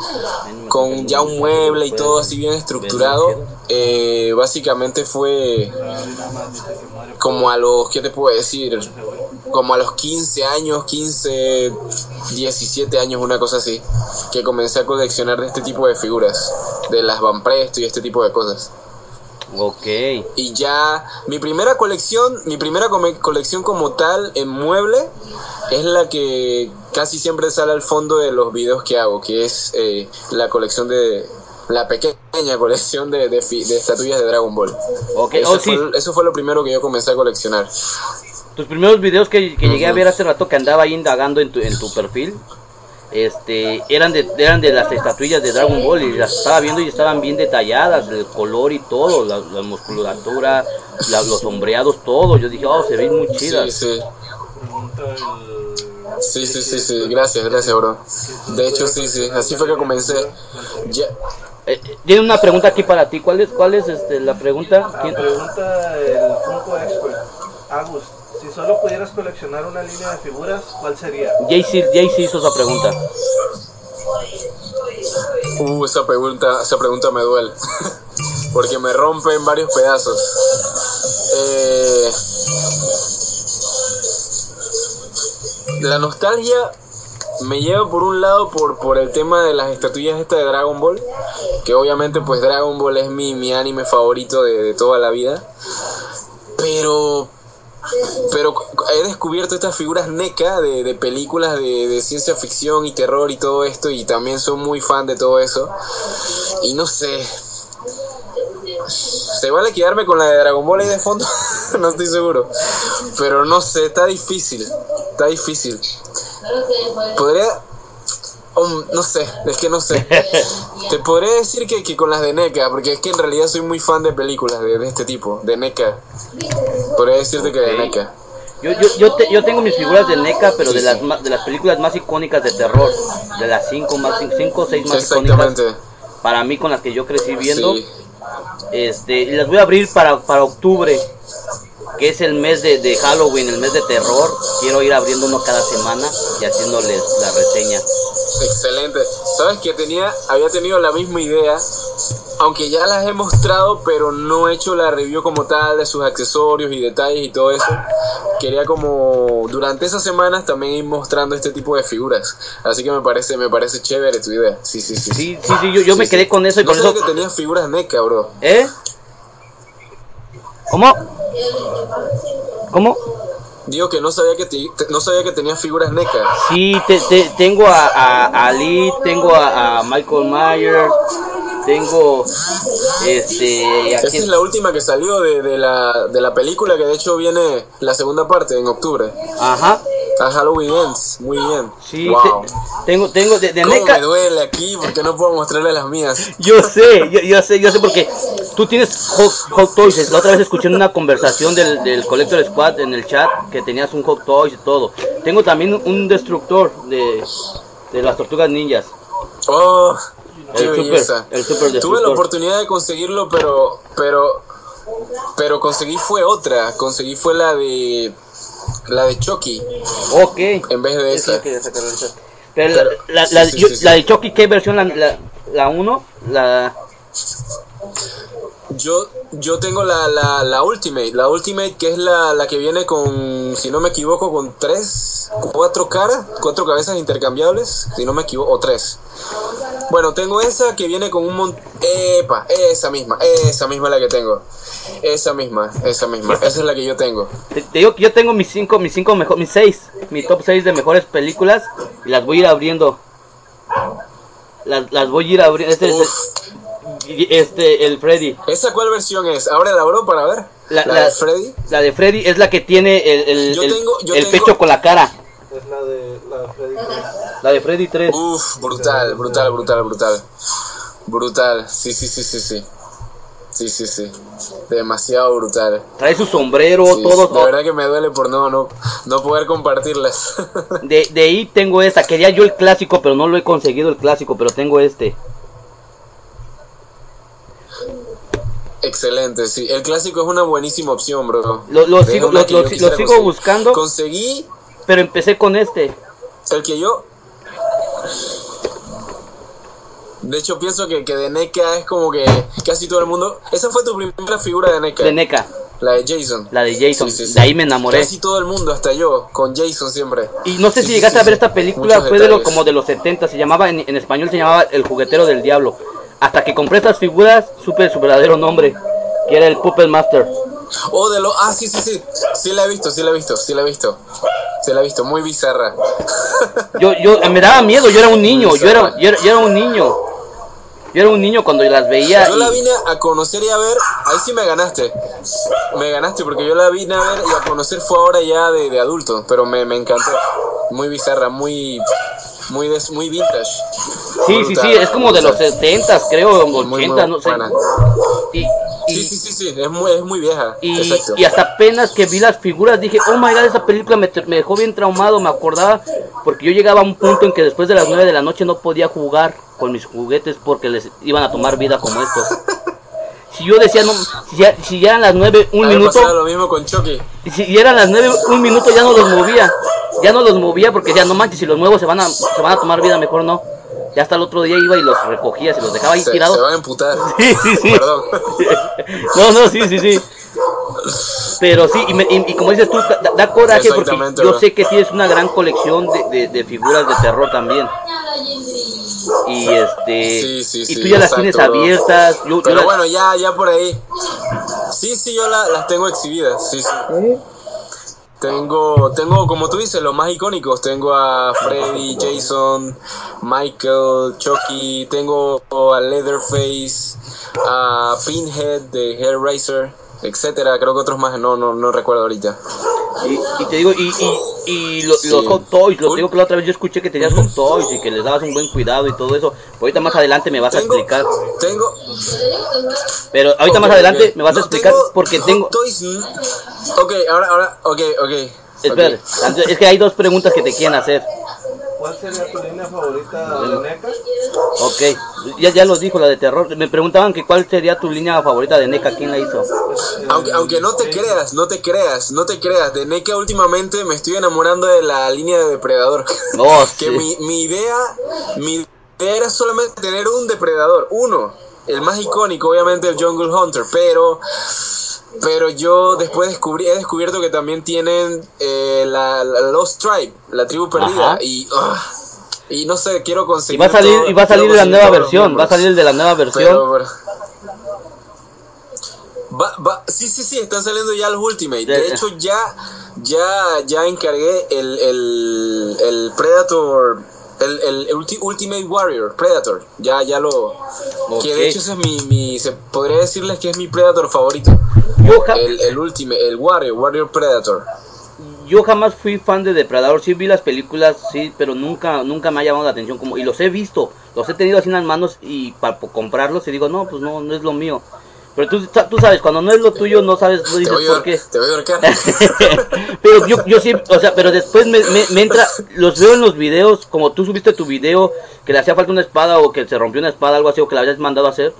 con ya un mueble y todo así bien estructurado, eh, básicamente fue como a los, ¿qué te puedo decir? Como a los 15 años, 15, 17 años, una cosa así, que comencé a coleccionar de este tipo de figuras, de las Van Presto y este tipo de cosas. Ok. Y ya mi primera colección, mi primera colección como tal en mueble es la que casi siempre sale al fondo de los videos que hago, que es eh, la colección de la pequeña colección de, de, de estatuillas de Dragon Ball. Ok, Eso, oh, sí. fue, eso fue lo primero que yo comencé a coleccionar. Tus primeros videos que, que llegué a ver hace rato que andaba ahí indagando en tu, en tu perfil, este, eran de, eran de las estatuillas de Dragon Ball y las estaba viendo y estaban bien detalladas, el color y todo, la, la musculatura, la- los sombreados, todo. Yo dije, oh, se ven muy chidas. sí. Sí, sí, sí, sí, gracias, gracias, bro. De hecho, sí, sí, así fue que comencé. Ya, Eh, tiene una pregunta aquí para ti. ¿Cuál es, cuál es este, la pregunta? ¿Quién- pregunta el Funko Expert. Agus, solo pudieras coleccionar una línea de figuras, ¿cuál sería? Jaycee Jaycee hizo esa pregunta. Uh, esa pregunta, esa pregunta me duele. Porque me rompe en varios pedazos. Eh, la nostalgia me lleva por un lado por, por el tema de las estatuillas esta de Dragon Ball. Que obviamente pues Dragon Ball es mi, mi anime favorito de, de toda la vida. Pero pero he descubierto estas figuras NECA de, de películas de, de ciencia ficción y terror y todo esto y también soy muy fan de todo eso. Y no sé. ¿Se vale quedarme con la de Dragon Ball ahí de fondo? no estoy seguro. Pero no sé, está difícil. Está difícil. Podría... um, no sé, es que no sé. Te podría decir que, que con las de NECA, porque es que en realidad soy muy fan de películas de, de este tipo, de NECA. Podría decirte que de. NECA. Yo, yo, yo, te- yo tengo mis figuras de NECA, pero Sí, de las sí. ma- de las películas más icónicas de terror, de las cinco más cinco o seis más icónicas para mí con las que yo crecí viendo. Sí. Este, y las voy a abrir para, para octubre, que es el mes de, de Halloween, el mes de terror. Quiero ir abriendo uno cada semana y haciéndoles la reseña. Excelente. Sabes que tenía, había tenido la misma idea, aunque ya las he mostrado, pero no he hecho la review como tal de sus accesorios y detalles y todo eso. Quería como durante esas semanas también ir mostrando este tipo de figuras. Así que me parece, me parece chévere tu idea. Sí, sí, sí. Sí, sí, sí, yo, yo me quedé sí. con eso y no con eso. que tenías figuras NECA, bro. ¿Eh? ¿Cómo? ¿Cómo? Digo que no sabía que te- no sabía que tenías figuras NECA. Sí, te, te- tengo a, a, a Ali, tengo a, a Michael Myers, tengo este Esta aquí- es la última que salió de, de la, de la película, que de hecho viene la segunda parte en octubre. ajá, A Halloween Ends, muy bien. sí, wow. te- tengo tengo de, de ¿Cómo NECA. me duele aquí porque no puedo mostrarle las mías? Yo sé, yo, yo sé, yo sé porque tú tienes Hot, Hot Toys. La otra vez escuché una conversación del, del Collector Squad en el chat que tenías un Hot Toys y todo. Tengo también un destructor de, de las tortugas ninjas. Oh, qué El super- el super Tuve la oportunidad de conseguirlo, pero, pero, pero conseguí fue otra. Conseguí fue la de, la de Chucky Ok. en vez de esa. Pero la, la, la, Sí, sí, yo- sí, sí. la de Chucky, ¿qué versión? La, la, la 1, la... Yo, yo tengo la, la, la Ultimate, la Ultimate que es la, la que viene con, si no me equivoco, con tres, cuatro caras, cuatro cabezas intercambiables, si no me equivoco, o tres. Bueno, tengo esa que viene con un montón, epa, esa misma, esa misma la que tengo. Esa misma, esa misma, esa es la que yo tengo. Te, te digo que yo tengo mis 5, mis cinco mejor, mis 6, mi top 6 de mejores películas y las voy a ir abriendo. Las, las voy a ir abriendo. Este es Uf. el, este, el Freddy. ¿Esa cuál versión es? Ahora la abro para ver. La- La, la- de Freddy. La de Freddy es la que tiene el, el, Yo el- tengo- yo el tengo- pecho con la cara. Es la de, la de Freddy 3. La de Freddy 3. Uf, brutal, brutal, brutal, brutal. Brutal, sí, sí, sí, sí, sí. Sí, sí, sí. Demasiado brutal. Trae su sombrero, Sí, todo. de verdad que me duele por no, no, no poder compartirlas. De, de ahí tengo esta. Quería yo el clásico, pero no lo he conseguido el clásico, pero tengo este. Excelente, sí. El clásico es una buenísima opción, bro. Lo, lo sigo, lo, sigo conseguir. buscando, Conseguí pero empecé con este. el que yo. De hecho, pienso que, que de NECA es como que casi todo el mundo. Esa fue tu primera figura de NECA. De NECA, La de Jason. la de Jason. Sí, sí, sí. De ahí me enamoré. Casi todo el mundo, hasta yo, con Jason siempre. Y no sé si llegaste a ver esta película, Muchos fue de lo, como de los 70, se llamaba, en, en español se llamaba El juguetero del diablo. Hasta que compré estas figuras, supe su verdadero nombre, que era el Puppet Master. Oh, de lo. Ah, sí, sí, sí. Sí la he visto, sí la he visto, sí la he visto. Sí la he visto, muy bizarra. Yo, yo, me daba miedo, yo era un niño, yo era, yo era, yo era un niño. Yo era un niño cuando las veía. Yo la vine a conocer y a ver, ahí sí me ganaste. Me ganaste porque yo la vine a ver y a conocer fue ahora ya de, de adulto, pero me, me encantó. Muy bizarra, muy muy des- muy vintage. Sí, sí, sí, es como de los brutal. 70, creo, Muy, muy 80, no sé. Y, y, Sí, sí, sí, sí, es muy, es muy vieja. y, Exacto. y hasta apenas que vi las figuras dije, oh my god, esa película me, me dejó bien traumado, me acordaba, porque yo llegaba a un punto en que después de las 9 de la noche no podía jugar con mis juguetes porque les iban a tomar vida como estos. Si yo decía, no, si ya, si ya eran las 9, un A minuto, lo mismo con Chucky. y si ya eran las 9, un minuto ya no los movía, ya no los movía porque ya no manches, si los muevo se van a, se van a tomar vida, mejor no. Ya hasta el otro día iba y los recogía, se los dejaba ahí Se, tirados. se van a emputar. Sí, sí, sí. Perdón. No, no, sí, sí, sí. Pero sí, y, me- y- y como dices tú, da, da coraje porque yo bro. sé que tienes una gran colección de, de- de figuras de terror también. Y este. Sí, sí, y sí, tú ya las tienes abiertas. Yo, yo Pero las- bueno, ya, ya por ahí. Sí, sí, yo la- las tengo exhibidas. Sí, sí. Tengo, tengo, como tú dices, los más icónicos. Tengo a Freddy, Jason, Michael, Chucky. Tengo a Leatherface, a Pinhead de Hellraiser, etcétera. Creo que otros más, no, no, no recuerdo ahorita. y, y te digo, y, y, y lo- Sí. los hot toys, lo digo que la otra vez yo escuché que tenías hot toys y que les dabas un buen cuidado y todo eso. Ahorita más adelante me vas a explicar. tengo, Pero ahorita más adelante me vas a explicar porque Hot tengo. Toys, ok, ahora, ahora, ok, ok. Espera, ok. es que hay dos preguntas que te quieren hacer. ¿Cuál sería tu línea favorita de NECA? Ok, ya, ya lo dijo, la de terror. Me preguntaban que cuál sería tu línea favorita de NECA, ¿quién la hizo? Aunque, aunque no te creas, no te creas, no te creas. De NECA últimamente me estoy enamorando de la línea de Depredador. Oh, que sí. mi, mi idea, mi idea era solamente tener un Depredador, uno. El más icónico, obviamente, el Jungle Hunter, pero... Pero yo después descubrí, he descubierto que también tienen eh, la, la Lost Tribe, la tribu perdida. Ajá. Y, ah, y no sé, quiero Y conseguir. va a salir, todo- y va a salir quiero la nueva versión, va a salir el de la nueva versión. Pero, pero- Va, va, sí, sí, sí, están saliendo ya los Ultimate. De- De hecho, ya, ya, ya encargué el, el, el Predator, el, el ulti- Ultimate Warrior, Predator. Ya, ya lo. Que de hecho ese es mi, mi, se podría decirles que es mi Predator favorito. Yo, El, el Ultimate, el Warrior, Warrior Predator. yo jamás fui fan de Depredador, sí vi las películas, sí, pero nunca, nunca me ha llamado la atención como, y los he visto, los he tenido así en las manos y para comprarlos y digo, no, pues no, no es lo mío. Pero tú, tú sabes, cuando no es lo tuyo, no sabes, no dices por qué. te voy a ahorcar. pero yo, yo sí, o sea, pero después me, me, me entra, los veo en los videos, como tú subiste tu video, que le hacía falta una espada o que se rompió una espada, algo así, o que la habías mandado a hacer,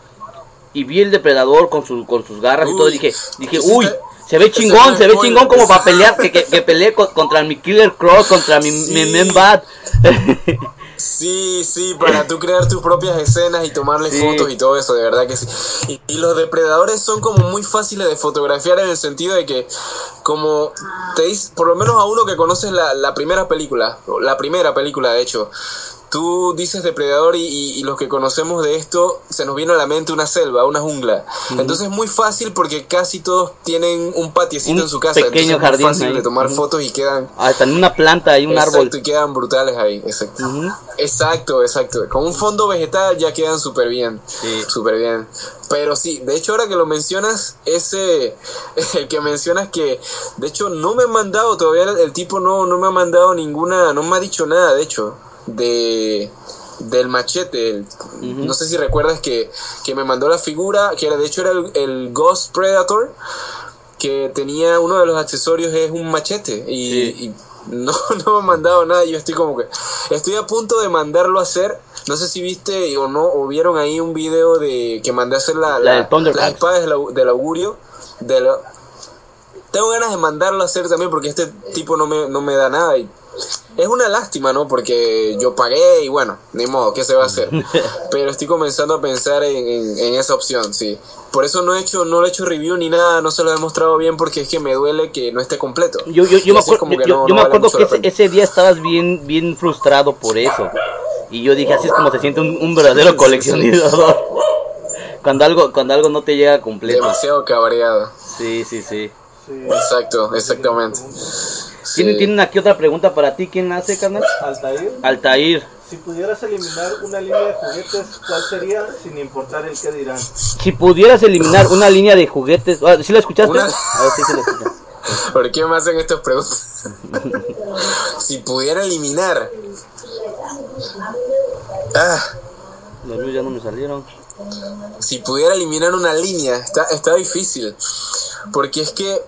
y vi el depredador con, su, con sus garras y todo, y dije, dije, uy, se ve chingón, se ve chingón como para pelear, que, que, que peleé co- contra mi Killer Cross, contra mi, mi Sí. Men Bat. Sí, sí, para tú crear tus propias escenas y tomarle Sí. fotos y todo eso, de verdad que sí. Y, y los depredadores son como muy fáciles de fotografiar en el sentido de que, como te dice, por lo menos a uno que conoces la, la primera película, la primera película de hecho, tú dices depredador y, y- y los que conocemos de esto, se nos viene a la mente una selva, una jungla. Entonces es muy fácil porque casi todos tienen un patiecito Un en su casa. pequeño entonces es muy jardín fácil ahí. de tomar fotos y quedan... Hasta en una planta hay un Exacto, árbol. y quedan brutales ahí, exacto. Exacto, exacto. Con un fondo vegetal ya quedan súper bien. Sí. Súper bien. Pero sí, de hecho ahora que lo mencionas, ese el que mencionas que, de hecho no me han mandado todavía, el, el tipo no, no me ha mandado ninguna, no me ha dicho nada, de hecho, de del machete. No sé si recuerdas que, que me mandó la figura, que era de hecho era el, el Ghost Predator, que tenía uno de los accesorios es un machete y, Sí. y no, no me ha mandado nada. Yo estoy como que estoy a punto de mandarlo a hacer No sé si viste o no, o vieron ahí un video de que mandé a hacer la, La la, del del augurio. De la- tengo ganas de mandarlo a hacer también porque este tipo no me, no me da nada. Y es una lástima, ¿no? Porque yo pagué y bueno, ni modo, ¿qué se va a hacer? Pero estoy comenzando a pensar en, en- en esa opción, sí. Por eso no he hecho, no le he hecho review ni nada, no se lo he mostrado bien porque es que me duele que no esté completo. Yo, yo, yo me acuerdo, yo, no- yo no me vale acuerdo que ese, ese día estabas bien, bien frustrado por eso. Y yo dije, así es como se siente un, un verdadero coleccionista. cuando algo, cuando algo no te llega completo. Demasiado cabreado. Sí, sí, sí. Sí. Exacto, exactamente. Sí. ¿Tienen, tienen aquí otra pregunta para ti. ¿Quién hace, carnal? Altair, Altair. si pudieras eliminar una línea de juguetes, ¿cuál sería sin importar el que dirán? Si pudieras eliminar una línea de juguetes. ah, ¿Sí la escuchaste? Una- A ver, sí se la escucha. ¿Por qué me hacen estas preguntas? si pudiera eliminar. Ah, Los míos ya no me salieron. si pudiera eliminar una línea, está, está difícil. Porque es que.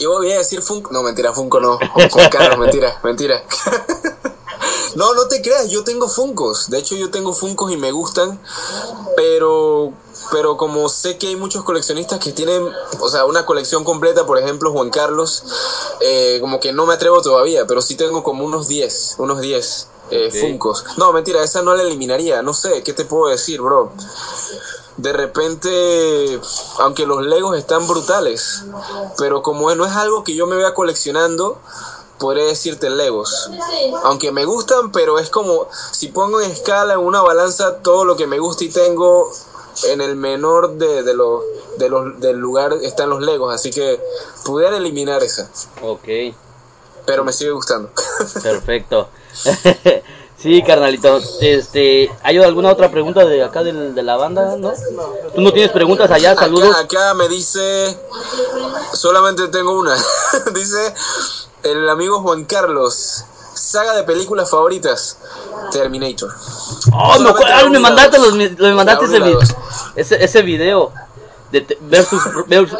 Yo voy a decir Funko. No, mentira, Funko no. Carlos, mentira, mentira. No, no te creas, yo tengo Funcos. De hecho, yo tengo Funcos y me gustan. Pero, pero como sé que hay muchos coleccionistas que tienen, o sea, una colección completa, por ejemplo, Juan Carlos, eh, como que no me atrevo todavía, pero sí tengo como unos 10, unos 10 eh. Funcos. No, mentira, esa no la eliminaría. No sé, ¿qué te puedo decir, bro? De repente, aunque los Legos están brutales, pero como no es algo que yo me vea coleccionando, podría decirte Legos. Aunque me gustan, pero es como si pongo en escala, en una balanza, todo lo que me gusta y tengo en el menor de, de los, de los, del lugar están los Legos, así que pudiera eliminar esa, Ok, pero me sigue gustando. perfecto. sí, carnalito. Este, ¿Hay alguna otra pregunta de acá del- de la banda? ¿No? ¿Tú no tienes preguntas allá? Saludos. Acá, acá me dice, solamente tengo una. dice el amigo Juan Carlos, saga de películas favoritas, Terminator. Oh, me, mandaste, los, me mandaste ese, ese, ese video de versus,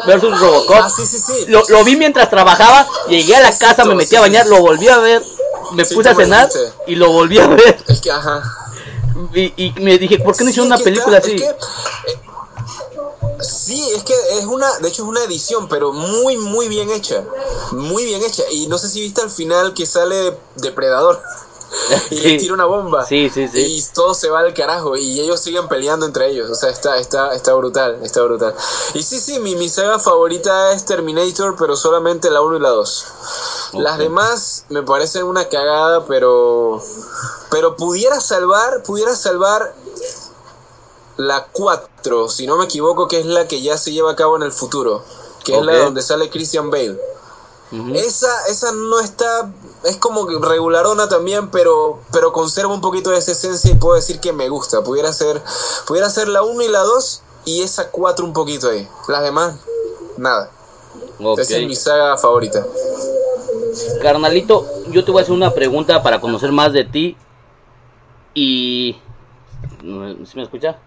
versus, Robocop. Ah, sí, sí, sí. Lo, lo vi mientras trabajaba, llegué a la casa, me metí a bañar, lo volví a ver, me puse a cenar dijiste. y lo volví a ver. Es que, ajá. Y, y me dije, ¿por qué no hicieron una película está- así? es que, eh, sí, es que es una, de hecho es una edición, pero muy, muy bien hecha. Muy bien hecha. Y no sé si viste al final que sale Depredador. Y Sí. tira una bomba. Sí, sí, sí. Y todo se va al carajo. Y ellos siguen peleando entre ellos. O sea, está, está, está brutal. Está brutal. Y sí, sí, mi, mi saga favorita es Terminator, pero solamente la 1 y la 2. Las demás me parecen una cagada, pero. Pero pudiera salvar. Pudiera salvar la 4, si no me equivoco, que es la que ya se lleva a cabo en el futuro. Que es la donde sale Christian Bale. Esa, esa no está, es como regularona también, pero, pero conserva un poquito de esa esencia y puedo decir que me gusta. Pudiera ser, pudiera ser la 1 y la 2 y esa 4 un poquito ahí. Las demás, nada. Esa es mi saga favorita. Carnalito, yo te voy a hacer una pregunta para conocer más de ti. Y. ¿Sí me escucha?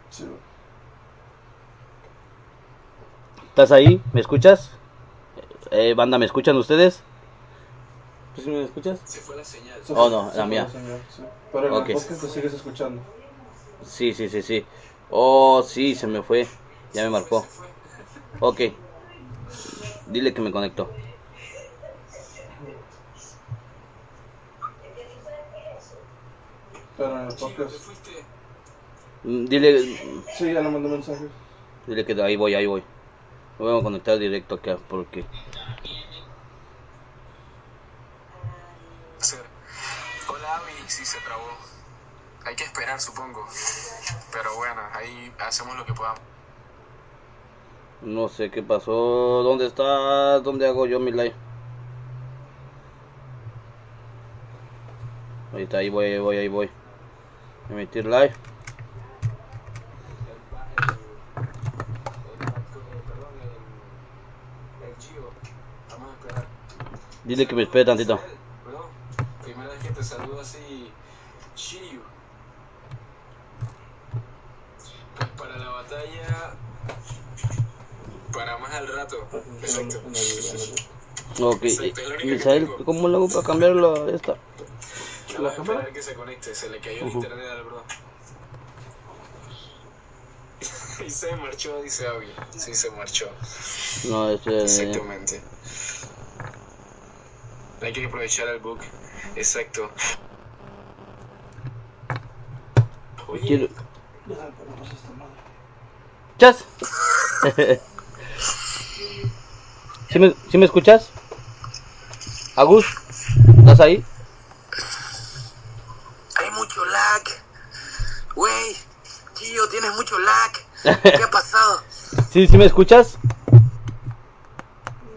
¿Estás ahí? ¿Me escuchas? Eh, banda, ¿me escuchan ustedes? ¿Tú sí me escuchas? Se fue la señal. Se Oh, no, se la mía. señal, sí. Pero en Ok. el podcast te sigues escuchando. Sí, sí, sí, sí. Oh, sí, se me fue. Ya me marcó. Ok. Dile que me conecto. Pero en el podcast. Mm, Dile, Sí, ya le mandé mensajes. dile que ahí voy, ahí voy. Me voy a conectar directo acá porque... Hola Avi, sí se trabó. Hay que esperar, supongo. Pero bueno, ahí hacemos lo que podamos. No sé qué pasó. ¿Dónde está? ¿Dónde hago yo mi live? Ahí está, ahí voy, ahí voy, ahí voy. Emitir live. Vamos a esperar. Dile que me espere tantito. Bro, primera vez que te saludo así. Shiryu. Para la batalla. Para más al rato. Exacto. Ok. Misael, ¿cómo le hago para cambiar la esta? ¿La voy a cámara? que se conecte, se le cayó el internet al bro. y se marchó, dice Abby. Sí, se marchó. No, este... Exactamente. Hay que aprovechar el book. Exacto. Oye, quiero-. ¿Escuchas? ¿Sí me, sí me escuchas? Agus, ¿estás ahí? hay mucho lag. Wey, tío, tienes mucho lag. ¿Qué ha pasado? ¿Sí, sí me escuchas?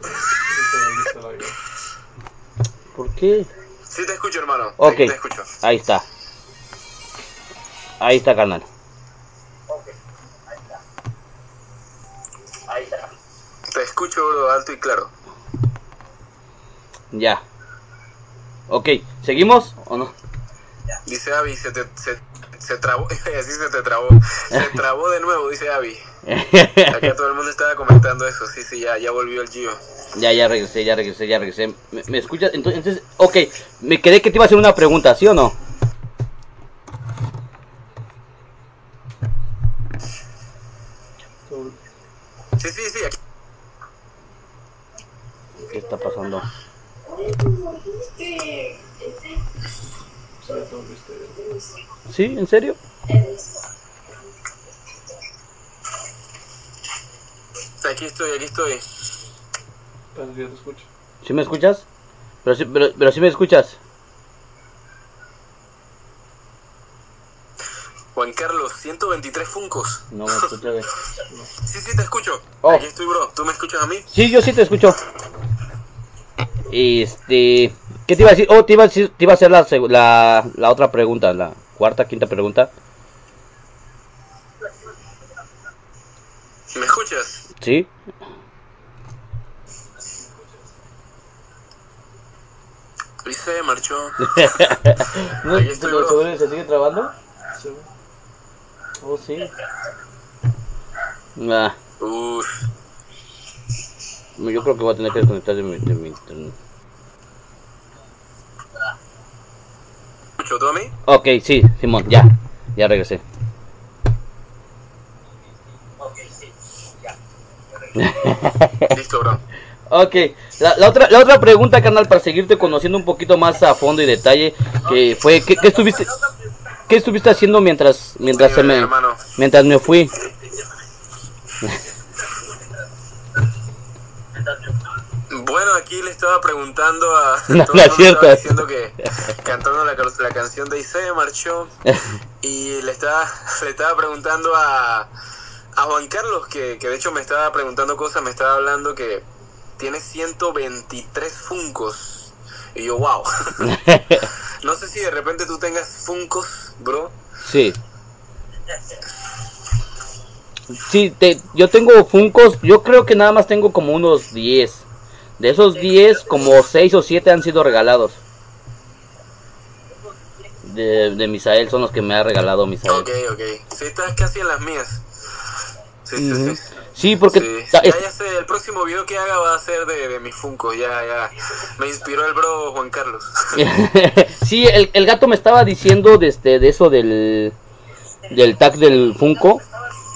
Listo, listo, la vida. ¿Por qué? Sí te escucho, hermano. Ok, Te escucho. ahí está. Ahí está, canal. Te escucho, bro, alto y claro. Ya. Ok, ¿seguimos o no? Dice Abby, se te se, se trabó, así se te trabó. Se trabó de nuevo, dice Abby. Acá todo el mundo estaba comentando eso. Sí, sí, ya, ya volvió el Gio. ya, ya regresé, ya regresé, ya regresé. ¿Me, me escuchas? Entonces, entonces, ok, me quedé que te iba a hacer una pregunta, ¿sí o no? Sí, sí, sí, aquí. ¿Qué está pasando? ¿Sí? ¿En serio? Aquí estoy, aquí estoy. Te escucho. ¿Sí me escuchas? Pero sí, pero, pero sí me escuchas. Juan Carlos, 123 funcos. No me escuchas. güey. Sí, sí, te escucho. Oh. Aquí estoy, bro. ¿Tú me escuchas a mí? Sí, yo sí te escucho. Este, ¿qué te iba a decir? Oh, te iba a, decir- te iba a hacer la, la, la otra pregunta, la cuarta, quinta pregunta. ¿Me escuchas? ¿Sí? Se marchó. ¿No, Ahí estoy, ¿se- bro. seguro ¿Se sigue trabando? Ve. Oh, sí. Ah, Uf. yo creo que voy a tener que desconectar de mi, de mi internet. ¿Escuchó tú a mí? Ok, sí, Simón, ya. Ya regresé. Listo, bro. Ok, la, la otra, la otra pregunta, canal, para seguirte conociendo un poquito más a fondo y detalle, que fue, ¿qué, qué estuviste, qué estuviste haciendo mientras, mientras se me, hermano. mientras me fui? Bueno, aquí le estaba preguntando a. No, todo no es cierto. diciendo que cantando la, la canción de Isaiah marchó. Y le estaba, le estaba preguntando a, a Juan Carlos, que, que de hecho me estaba preguntando cosas, me estaba hablando que tiene 123 funcos. Y yo, wow. no sé si de repente tú tengas funcos, bro. Sí. Sí, te, yo tengo Funcos, yo creo que nada más tengo como unos 10. De esos 10, como 6 o 7 han sido regalados. De, de Misael, son los que me ha regalado Misael. Ok, ok. Sí, estás casi en las mías. Sí, sí, Ujú. sí. Sí, porque... Sí. Ya, ya sé, el próximo video que haga va a ser de, de mis Funkos, ya, ya. Me inspiró el bro Juan Carlos. sí, el, el gato me estaba diciendo de, este, de eso del, del tag del Funko.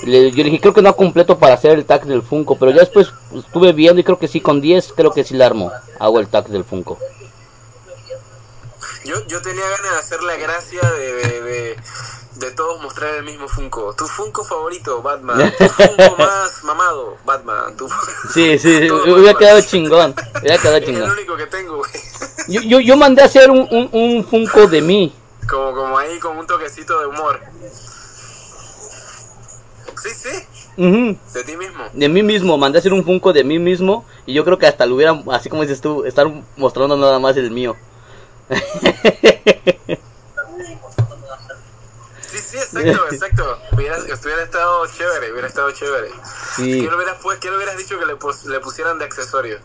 Le- yo le dije, creo que no completo para hacer el tag del Funko, pero ya después estuve viendo y creo que sí, con 10 creo que sí la armo. Hago el tag del Funko. Yo, yo tenía ganas de hacer la gracia de, de, de, de todos mostrar el mismo Funko. Tu Funko favorito, Batman. Tu Funko más mamado, Batman. Tu... Sí, sí, hubiera quedado chingón. Hubiera quedado Es el chingón. único que tengo, güey. Yo, yo, yo mandé a hacer un, un, un Funko de mí. Como, como ahí con un toquecito de humor. Sí, sí, de ti mismo. De mí mismo, mandé a hacer un Funko de mí mismo. Y yo creo que hasta lo hubieran, así como dices tú, estar mostrando nada más el mío. Sí, sí, exacto, exacto. Hubiera, hubiera estado chévere, hubiera estado chévere. Sí. ¿Qué le hubieras, pues, qué le hubieras dicho que le, pus- le pusieran de accesorio?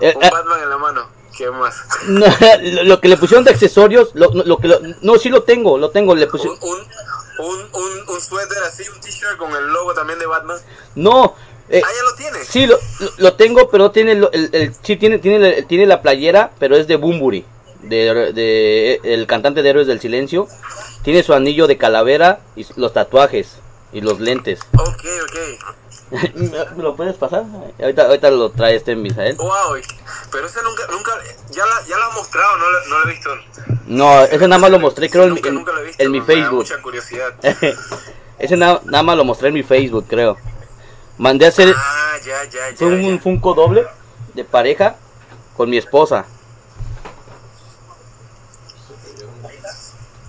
Eh, Un eh, Batman en la mano. ¿Qué más? no, lo, que le pusieron de accesorios, lo, no, lo que lo- no, sí lo tengo, lo tengo, le pusieron, un, un, un, un suéter así, un t-shirt con el logo también de Batman. no, eh, Ah, ya lo tienes. sí lo, lo- lo tengo, pero tiene, lo- el, el- sí tiene, tiene, la- tiene la playera, pero es de Bumburi, de, de- el cantante de Héroes del Silencio. Tiene su anillo de calavera y los tatuajes y los lentes. Ok, ok. ¿Me lo puedes pasar? Ahorita, ahorita lo trae este Misael. Wow, pero ese nunca, nunca, ya la, ya lo has mostrado, no, lo- no lo he visto. No, ese nada más lo mostré creo en, mi- nunca, en- nunca lo he visto. en mi Facebook. mucha curiosidad. ese na- nada más lo mostré en mi Facebook creo. Mandé a hacer Ah, ya, ya, ya. fue un ya. Funko doble de pareja con mi esposa.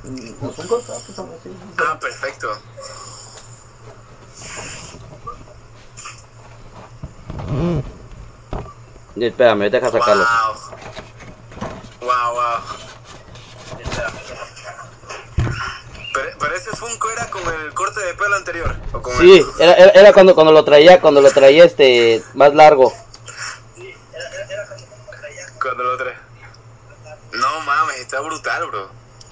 Ah, pues, son así. Ah, perfecto. Espérame, deja sacarlo. Wow. Wow, wow. Pero, pero ese Funko era con el corte de pelo anterior. ¿o con Sí, el- era, era, era cuando, cuando lo traía, cuando lo traía este más largo. Cuando lo trae. No mames, está brutal, bro.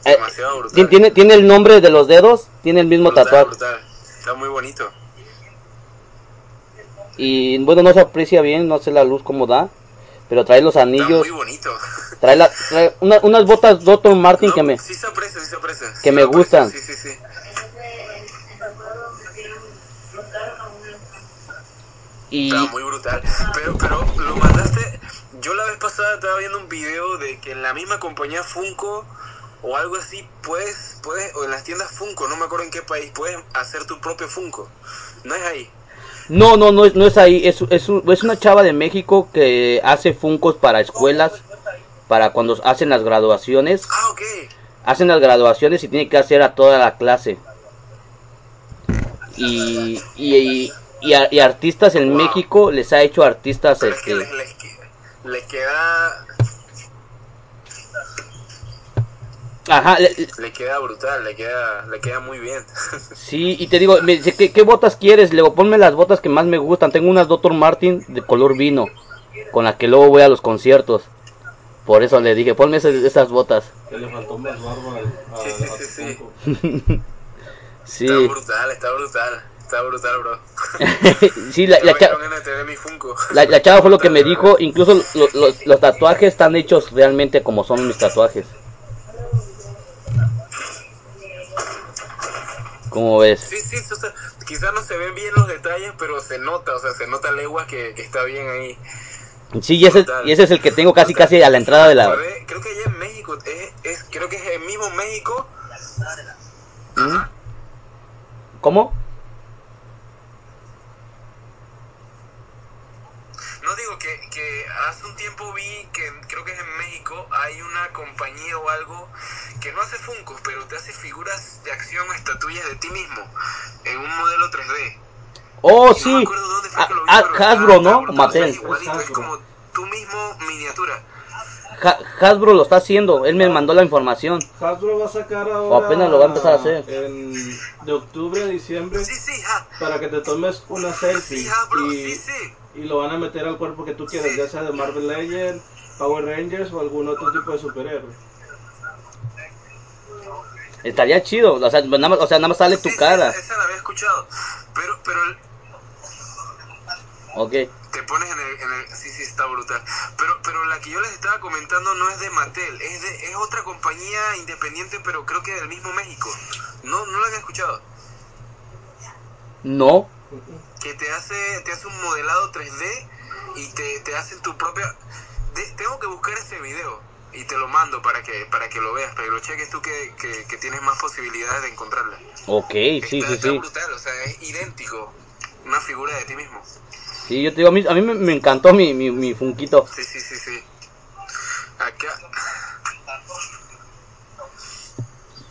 Eh, Demasiado brutal. Tiene, tiene, el nombre de los dedos, tiene el mismo brutal, tatuaje. brutal. Está muy bonito. Y bueno, no se aprecia bien, no sé la luz cómo da. Pero trae los Está anillos, muy bonito. trae, la, trae una- unas botas Dr. Martin No, que me... Sí se aprecia, sí se aprecia. que Sí me gustan. Sí, sí, sí. Y Está muy brutal. Pero, pero lo mandaste. Yo la vez pasada estaba viendo un video de que en la misma compañía Funko o algo así puedes, puedes, o en las tiendas Funko, no me acuerdo en qué país, puedes hacer tu propio Funko. No es ahí. no, no, no es, no es ahí, es, es, un- es una chava de México que hace funcos para escuelas, para cuando hacen las graduaciones. Ah, ok. hacen las graduaciones y tiene que hacer a toda la clase. Y, y, y, a- y artistas en Wow. México les ha hecho artistas Pero es que este les, les, les queda, ajá le- le queda brutal, le queda, le queda muy bien. sí y te digo me dice ¿qué, qué botas quieres luego ponme las botas que más me gustan tengo unas Dr. Martin de color vino con las que luego voy a los conciertos por eso le dije ponme esas, esas botas Que le faltó más barba al, a, Sí, sí, sí, Está brutal, está brutal, está brutal, bro. sí la, la cha-. La, la chava fue lo que me dijo, incluso lo- los, los tatuajes están hechos realmente como son mis tatuajes. ¿Cómo ves? Sí, sí, o sea, quizás no se ven bien los detalles, pero se nota, o sea, se nota legua que, que está bien ahí. Sí, y ese, y ese es el que tengo casi casi a la entrada de la... Creo que allá en México, es, es- creo que es el mismo México. ¿Mm? ¿Cómo? No digo que, que hace un tiempo vi que creo que es en México hay una compañía o algo que no hace Funkos, pero te hace figuras de acción o estatuillas de ti mismo en un modelo 3D. Oh, Y No me sí. acuerdo dónde fue Ah, que lo vi, ah, pero Hasbro, ¿no? Mattel. Es igualito, es Hasbro. como tú mismo miniatura. Ha- Hasbro lo está haciendo, él me mandó la información. Hasbro va a sacar ahora. apenas lo va a empezar a hacer. En, de octubre a diciembre. Sí, sí. Para que te tomes una selfie. Sí, Hasbro, y, sí, sí. Y lo van a meter al cuerpo que tú quieras, ya sea de Marvel Legends, Power Rangers o algún otro tipo de superhéroe. Estaría chido, o sea, nada más, o sea, nada más sale tu sí, cara. esa, esa la había escuchado. Pero, pero el- Ok. te pones en el, en el- Sí, sí, está brutal. Pero, pero la que yo les estaba comentando no es de Mattel, es, de, es otra compañía independiente, pero creo que del mismo México. No, no la había escuchado. No. Que te hace, te hace un modelado 3D y te, te hacen tu propia... de- tengo que buscar ese video y te lo mando para que, para que lo veas, pero lo cheques tú que, que, que tienes más posibilidades de encontrarla. Ok, sí, está, sí, está sí. brutal, o sea, es idéntico. Una figura de ti mismo. Sí, yo te digo, a mí, a mí me, me encantó mi, mi, mi funquito. Sí, sí, sí, sí. Acá.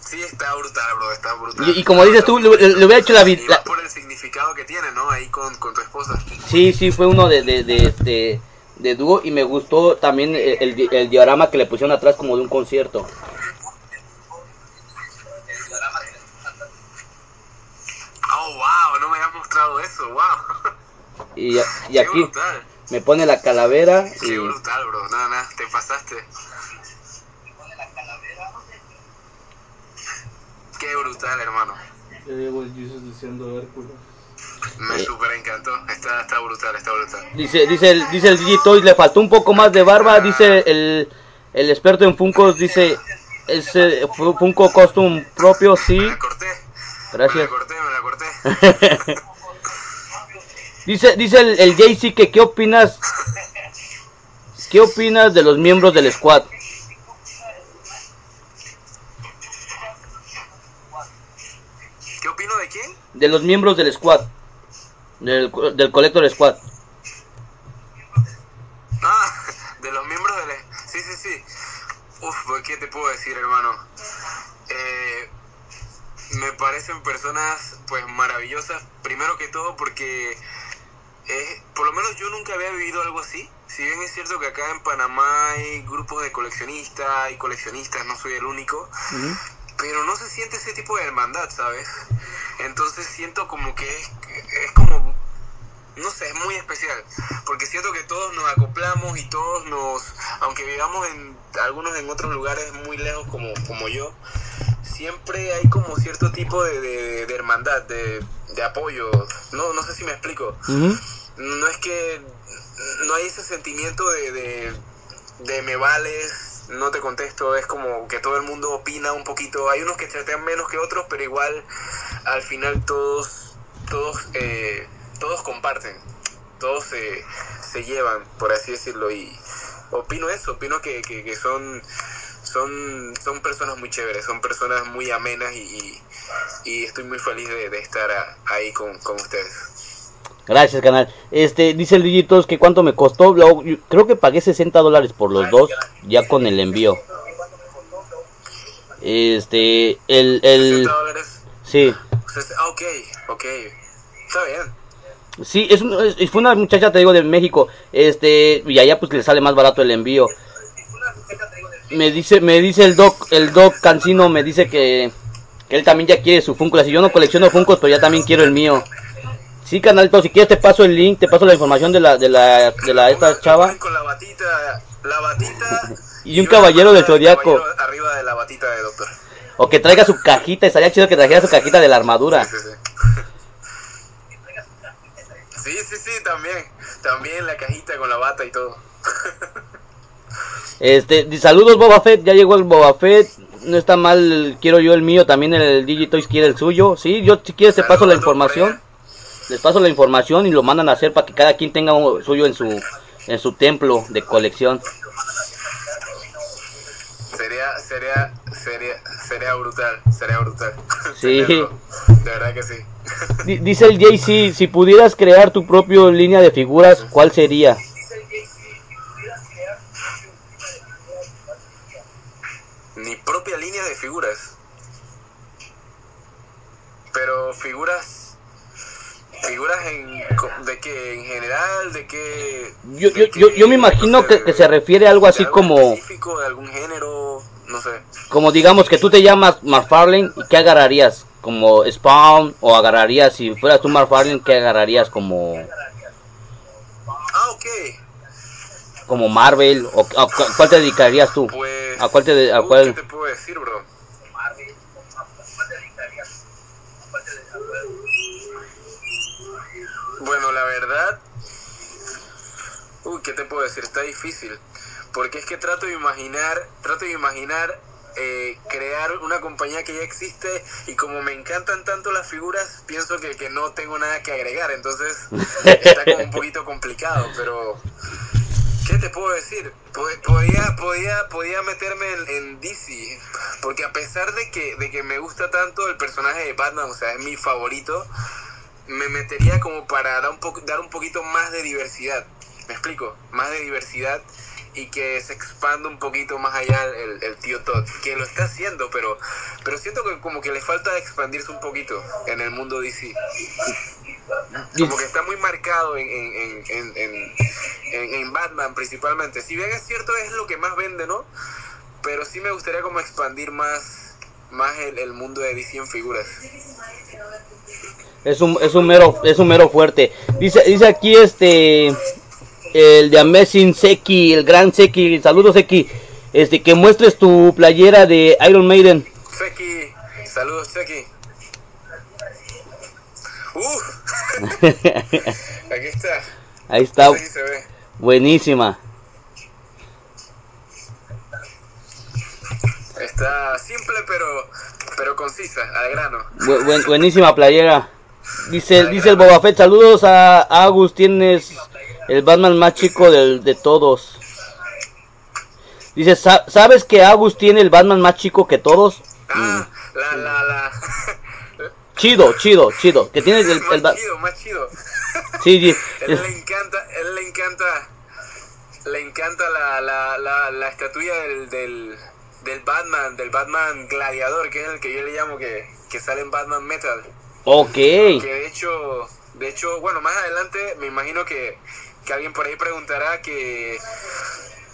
Sí, está brutal, bro, está brutal. Y, y como dices tú, le, le hubiera hecho la, vi- Y la- más por el significado que tiene, ¿no? Ahí con, con tu esposa. Sí, sí, fue uno de, de, de, este, de dúo y me gustó también el, el, el diorama que le pusieron atrás como de un concierto. Oh, wow, no me habías mostrado eso, wow. Y, aquí me pone la calavera y Qué brutal, bro. Nada, nada, te pasaste. Qué brutal, hermano. Ya llegó el Jesus diciendo Hércules. Me super encantó. Está, está brutal, está brutal. dice dice el, dice el DJ Toys, le faltó un poco más de barba, dice el, el experto en Funkos dice, es eh, Fu- Funko Costume propio, sí. Me la corté. Me Gracias. la corté, me la corté. Dice, dice el, el JC que qué opinas, qué opinas de los miembros del squad. ¿Qué opino de los miembros del squad. Del, del Collector Squad. Ah, de los miembros del... Sí, sí, sí. Uf, pues, ¿qué te puedo decir, hermano? Eh, me parecen personas, pues, maravillosas. Primero que todo porque, eh, por lo menos yo nunca había vivido algo así. Si bien es cierto que acá en Panamá hay grupos de coleccionistas y coleccionistas, no soy el único, pero no se siente ese tipo de hermandad, ¿sabes? Entonces siento como que es, es como no sé, es muy especial, porque siento que todos nos acoplamos y todos nos, aunque vivamos en algunos en otros lugares muy lejos como, como yo, siempre hay como cierto tipo de, de- de hermandad, de, de apoyo, no, no sé si me explico, no es que no hay ese sentimiento de, de me vales, no te contesto, es como que todo el mundo opina un poquito, hay unos que chatean menos que otros, pero igual al final todos, todos, eh, todos comparten, todos se, se llevan, por así decirlo, y opino eso, opino que, que, son, son, son personas muy chéveres, son personas muy amenas y, y, estoy muy feliz de, de estar ahí con, con ustedes. Gracias, canal. Este, dice el Digitos que cuánto me costó. Creo que pagué 60 dólares por los dos, ya con el envío. Este, el, el, 60 dólares. sí. Ah, ok, ok. Está bien. Sí, es, un- es- fue una muchacha, te digo, de México. Este, y allá pues le sale más barato el envío. Me dice, me dice el doc, el doc Cancino me dice que, que él también ya quiere su Funko. Si yo no colecciono Funkos, pero ya también quiero el mío. Sí, canalito, si quieres te paso el link, te paso la información de la, de la, de la esta chava. Con la batita, la batita. Y un caballero del Zodiaco. Arriba de la batita de doctor. O que traiga su cajita, estaría chido que trajera su cajita de la armadura. Sí, sí, sí. Sí, sí, sí, también. También la cajita con la bata y todo. Este, saludos Boba Fett, ya llegó el Boba Fett. No está mal, quiero yo el mío, también el Digitoys quiere el suyo. Sí, yo si quieres te paso la información. Les paso la información y lo mandan a hacer para que cada quien tenga un suyo en su en su templo de colección. Sería, sería, sería, sería brutal, sería brutal. Sí. Tenerlo. De verdad que sí. Di- Dice el JC, si pudieras crear tu propia línea de figuras, ¿cuál sería? Mi propia línea de figuras. Pero figuras. Figuras en, de que en general, de que. Yo, de yo, yo, yo me no imagino sé, que, que se refiere a algo así algo como, específico, de algún género, no sé. como digamos que tú te llamas McFarlane y ¿qué agarrarías? Como Spawn o agarrarías, si fueras tú McFarlane, ¿qué agarrarías como, Ah, ok. como Marvel? ¿O a cu- cuál te dedicarías tú? Pues. ¿A cuál te a cuál? ¿Qué te puedo decir, bro? Bueno, la verdad. Uy, ¿qué te puedo decir? Está difícil. Porque es que trato de imaginar. Trato de imaginar. eh, crear una compañía que ya existe y como me encantan tanto las figuras pienso que, que no tengo nada que agregar entonces está como un poquito complicado pero ¿Qué te puedo decir? Po- Podía, podía, podía meterme en, en DC, porque a pesar de que, de que me gusta tanto el personaje de Batman, o sea, es mi favorito, me metería como para dar un, po- dar un poquito más de diversidad. ¿Me explico? Más de diversidad y que se expanda un poquito más allá el, el tío Todd, que lo está haciendo, pero, pero siento que como que le falta expandirse un poquito en el mundo DC como que está muy marcado en, en, en, en, Batman principalmente. Si bien es cierto es lo que más vende, ¿no? Pero sí me gustaría como expandir más, más el, el mundo de DC en figuras. Es un, es un mero, es un mero fuerte. Dice, dice aquí este el de Amazing Seki, el gran Seki, saludos Seki, este que muestres tu playera de Iron Maiden. Seki, saludos Seki. Uh, aquí está. Ahí está, No sé si se ve. buenísima. Está simple pero pero concisa, al grano. Bu- buen- buenísima playera. Dice, dice el Boba Fett, saludos a Agus, tienes el Batman más chico del- de todos. Dice, "Sa- ¿sabes que Agus tiene el Batman más chico que todos? Ah, la, la, la. Chido, chido, chido. Que tiene el, el más Ba- chido, más chido. Sí, sí. Él le encanta, él le encanta, le encanta la, la, la, la estatuilla del, del, del Batman, del Batman gladiador, que es el que yo le llamo que, que sale en Batman Metal. Ok. Que de hecho, de hecho, bueno, más adelante me imagino que, que alguien por ahí preguntará que...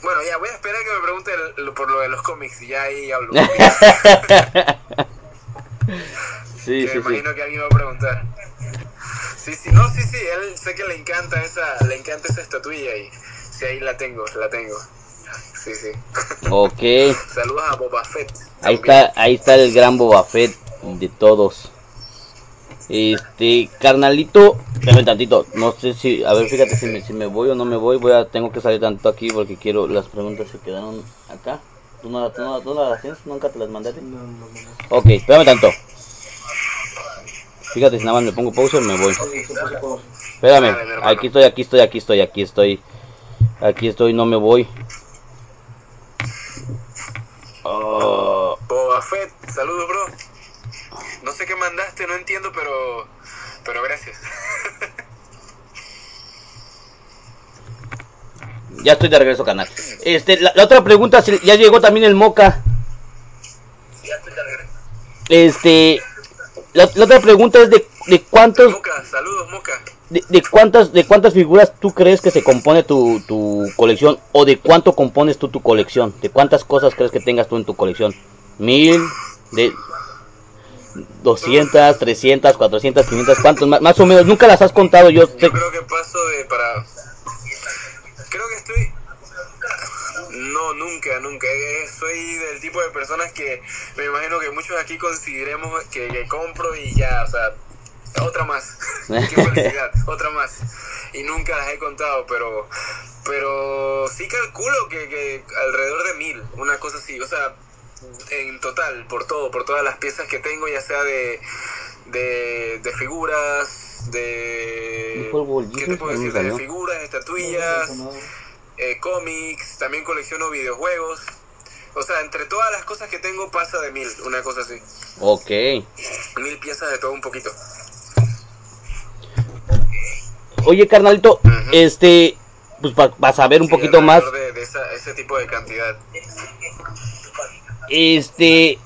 Bueno, ya voy a esperar que me pregunte el- lo- por lo de los cómics y ya ahí hablo. Sí, me sí, sí. imagino que alguien va a preguntar. Sí, sí, no, sí, sí, él sé que le encanta esa, le encanta esa estatuilla y sí, ahí la tengo, la tengo. Sí, sí. Ok. Saludos a Boba Fett. Ahí también. está, ahí está el gran Boba Fett de todos. Este, carnalito, espérame tantito, no sé si, a ver, fíjate si me, si me voy o no me voy, voy a, tengo que salir tanto aquí porque quiero, las preguntas se quedaron acá. ¿Tú no, tú no, tú no las tienes? ¿Nunca te las mandaste? No, no, no. Ok, espérame tanto. Fíjate si nada más me pongo pausa me voy. Espérame, aquí estoy, aquí estoy, aquí estoy, aquí estoy. Aquí estoy, no me voy. Oh, Boba Fett, saludos, bro. No sé qué mandaste, no entiendo, pero, pero gracias. ya estoy de regreso, canal. Este, la, la otra pregunta, si- ya llegó también el Moca. Este, la, la otra pregunta es de, de cuántos, Moca, saludos, Moca. De, de cuántas, de cuántas figuras tú crees que se compone tu, tu colección o de cuánto compones tú tu colección, de cuántas cosas crees que tengas tú en tu colección, mil, de 200, 300, 400, 500, cuántos, más, más o menos, nunca las has contado, Yo creo que paso de para. Creo que estoy. No, nunca, nunca. Eh, Soy del tipo de personas que me imagino que muchos aquí consideremos que, que compro y ya, o sea, otra más. Qué felicidad, otra más. Y nunca las he contado, pero pero sí calculo que, que alrededor de mil, una cosa así. O sea, en total, por todo, por todas las piezas que tengo, ya sea de, de, de figuras, de... ¿Y polvo el ¿Qué te puedo decir? De figuras, estatuillas, eh, cómics, también colecciono videojuegos. O sea, entre todas las cosas que tengo pasa de mil, una cosa así. ok. Mil piezas de todo un poquito. Oye, carnalito, este, pues para saber un Sí, poquito más, De, de esa- ese tipo de cantidad. este,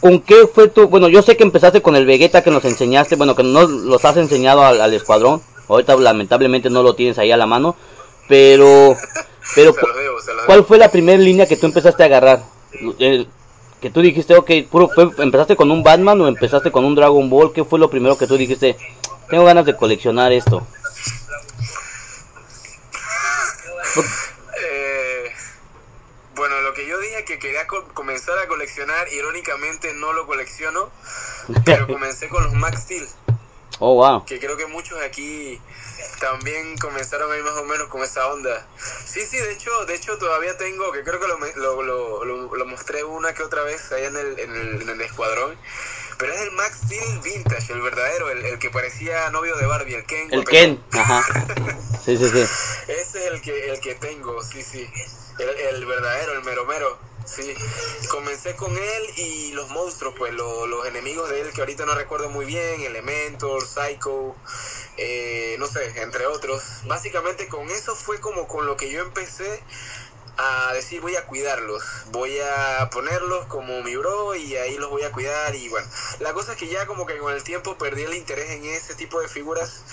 ¿con qué fue tu, bueno, yo sé que empezaste con el Vegeta que nos enseñaste, bueno, que no los has enseñado al, al escuadrón, ahorita lamentablemente no lo tienes ahí a la mano, pero, pero, Se debo, se ¿cuál fue la primera línea que tú empezaste a agarrar? El- que tú dijiste, ok, puro, fue- ¿empezaste con un Batman o empezaste con un Dragon Ball? ¿Qué fue lo primero que tú dijiste? Tengo ganas de coleccionar esto. Eh, bueno, lo que yo dije que quería co- comenzar a coleccionar, irónicamente no lo colecciono, pero comencé con los Max Steel, Oh, wow. que creo que muchos aquí también comenzaron ahí más o menos con esa onda. Sí, sí, de hecho, de hecho todavía tengo, que creo que lo, lo- lo- lo mostré una que otra vez allá en el, en el, en el escuadrón. Pero es el Max Steel Vintage, el verdadero, el, el que parecía novio de Barbie, el Ken. El. Ken, ajá. Sí, sí, sí. Ese es el que, el que tengo, sí, sí. El, el verdadero, el mero mero. Sí. Comencé con él y los monstruos, pues lo- los enemigos de él que ahorita no recuerdo muy bien, Elementor, Psycho, eh, no sé, entre otros. Básicamente con eso fue como con lo que yo empecé a decir voy a cuidarlos, voy a ponerlos como mi bro y ahí los voy a cuidar y bueno, la cosa es que ya como que con el tiempo perdí el interés en ese tipo de figuras,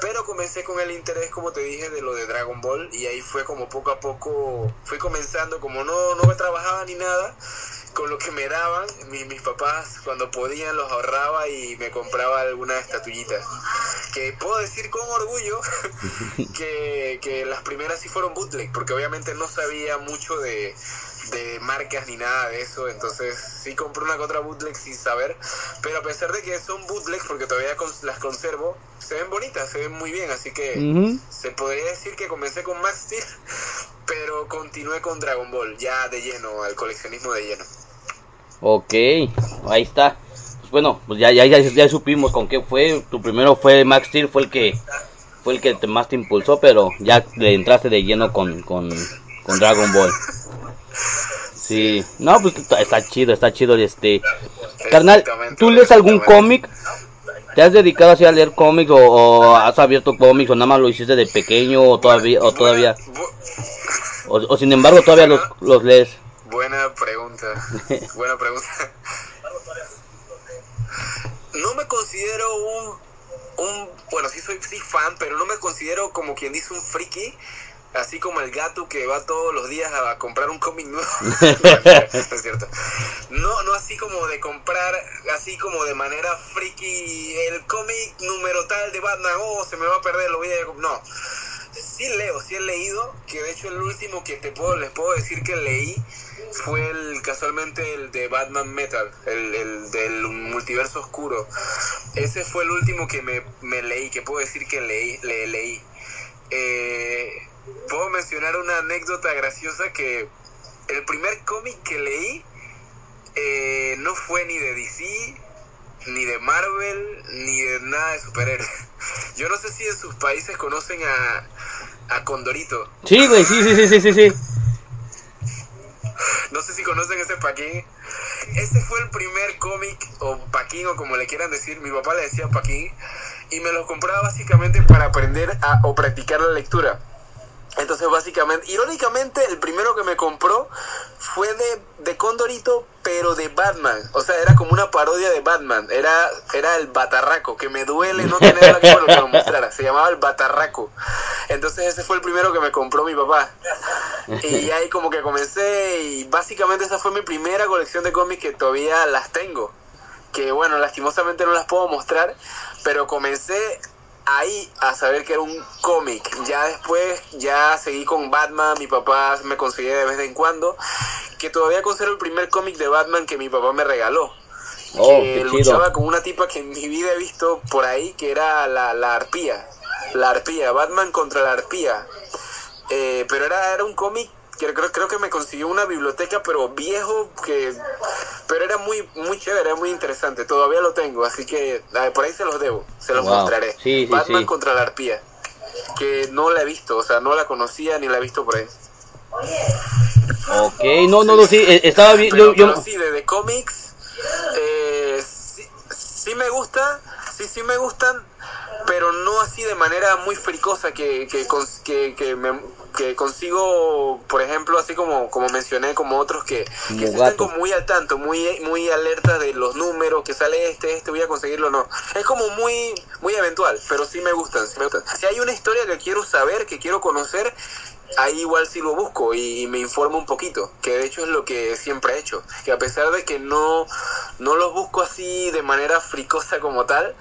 pero comencé con el interés como te dije de lo de Dragon Ball y ahí fue como poco a poco fui comenzando como no no me trabajaba ni nada con lo que me daban mi- mis papás cuando podían los ahorraba y me compraba alguna estatuillita que puedo decir con orgullo que, que las primeras sí fueron bootleg, porque obviamente no sabía mucho de, de marcas ni nada de eso, entonces sí compré una otra bootleg sin saber, pero a pesar de que son bootlegs, porque todavía las conservo, se ven bonitas, se ven muy bien, así que se podría decir que comencé con Max Steel, pero continué con Dragon Ball, ya de lleno, al coleccionismo de lleno. Ok, ahí está. Pues bueno, pues ya, ya, ya, ya supimos con qué fue. Tu primero fue Max Steel, fue el que fue el que te- más te impulsó, pero ya le entraste de lleno con, con, con Dragon Ball. Sí, no, pues está, chido, está chido. Este, carnal, ¿tú lees algún cómic? ¿Te has dedicado así a leer cómics o, o has abierto cómics o nada más lo hiciste de pequeño o todavía o todavía o sin embargo todavía los, los lees? Buena pregunta, buena pregunta. No me considero un, un, bueno, sí soy sí fan, pero no me considero como quien dice un friki, así como el gato que va todos los días a comprar un cómic nuevo. no, es cierto. No, no así como de comprar, así como de manera friki, el cómic número tal de Batman, oh, se me va a perder, lo voy a... No, sí leo, sí he leído, que de hecho el último que te puedo, les puedo decir que leí fue el casualmente el de Batman Metal, el, el del multiverso oscuro. Ese fue el último que me, me leí, que puedo decir que leí, le, leí. Eh, puedo mencionar una anécdota graciosa que el primer cómic que leí eh, no fue ni de DC, ni de Marvel, ni de nada de superhéroes. Yo no sé si en sus países conocen a, a Condorito. Sí, güey, sí, sí, sí, sí, sí, sí. No sé si conocen ese Paquín. Ese fue el primer cómic, o Paquín, o como le quieran decir. Mi papá le decía Paquín. Y me lo compraba básicamente para aprender a, o practicar la lectura. Entonces, básicamente, irónicamente, el primero que me compró fue de, de Condorito, pero de Batman. O sea, era como una parodia de Batman. Era, era el Batarraco, que me duele no tenerlo aquí para que lo mostrara. Se llamaba el Batarraco. Entonces, ese fue el primero que me compró mi papá. Y ahí como que comencé y básicamente esa fue mi primera colección de cómics que todavía las tengo. Que bueno, lastimosamente no las puedo mostrar, pero comencé ahí a saber que era un cómic. Ya después, ya seguí con Batman, mi papá me conseguía de vez en cuando, que todavía conservo el primer cómic de Batman que mi papá me regaló. Oh, que luchaba con una tipa que en mi vida he visto por ahí, que era la, la arpía. La arpía, Batman contra la arpía. Eh, pero era, era un cómic creo, creo que me consiguió una biblioteca, pero viejo, que pero era muy muy chévere, era muy interesante. Todavía lo tengo, así que por ahí se los debo, se los Wow. mostraré. Sí, sí, Batman sí. contra la arpía, que no la he visto, o sea, no la conocía ni la he visto por ahí. Ok, no, no, no, sí, eh, estaba bien. Pero, Yo, pero sí, de, de cómics, eh, sí, sí me gusta, sí, sí me gustan, pero no así de manera muy fricosa que, que, que, que, me- que consigo, por ejemplo, así como, como mencioné, como otros que, que están como muy al tanto, muy, muy alerta de los números, que sale este, este, voy a conseguirlo, no. Es como muy, muy eventual, pero sí me gustan, sí me gustan. Si hay una historia que quiero saber, que quiero conocer, ahí igual sí lo busco y, y me informo un poquito, que de hecho es lo que siempre he hecho, que a pesar de que no, no los busco así de manera fricosa como tal,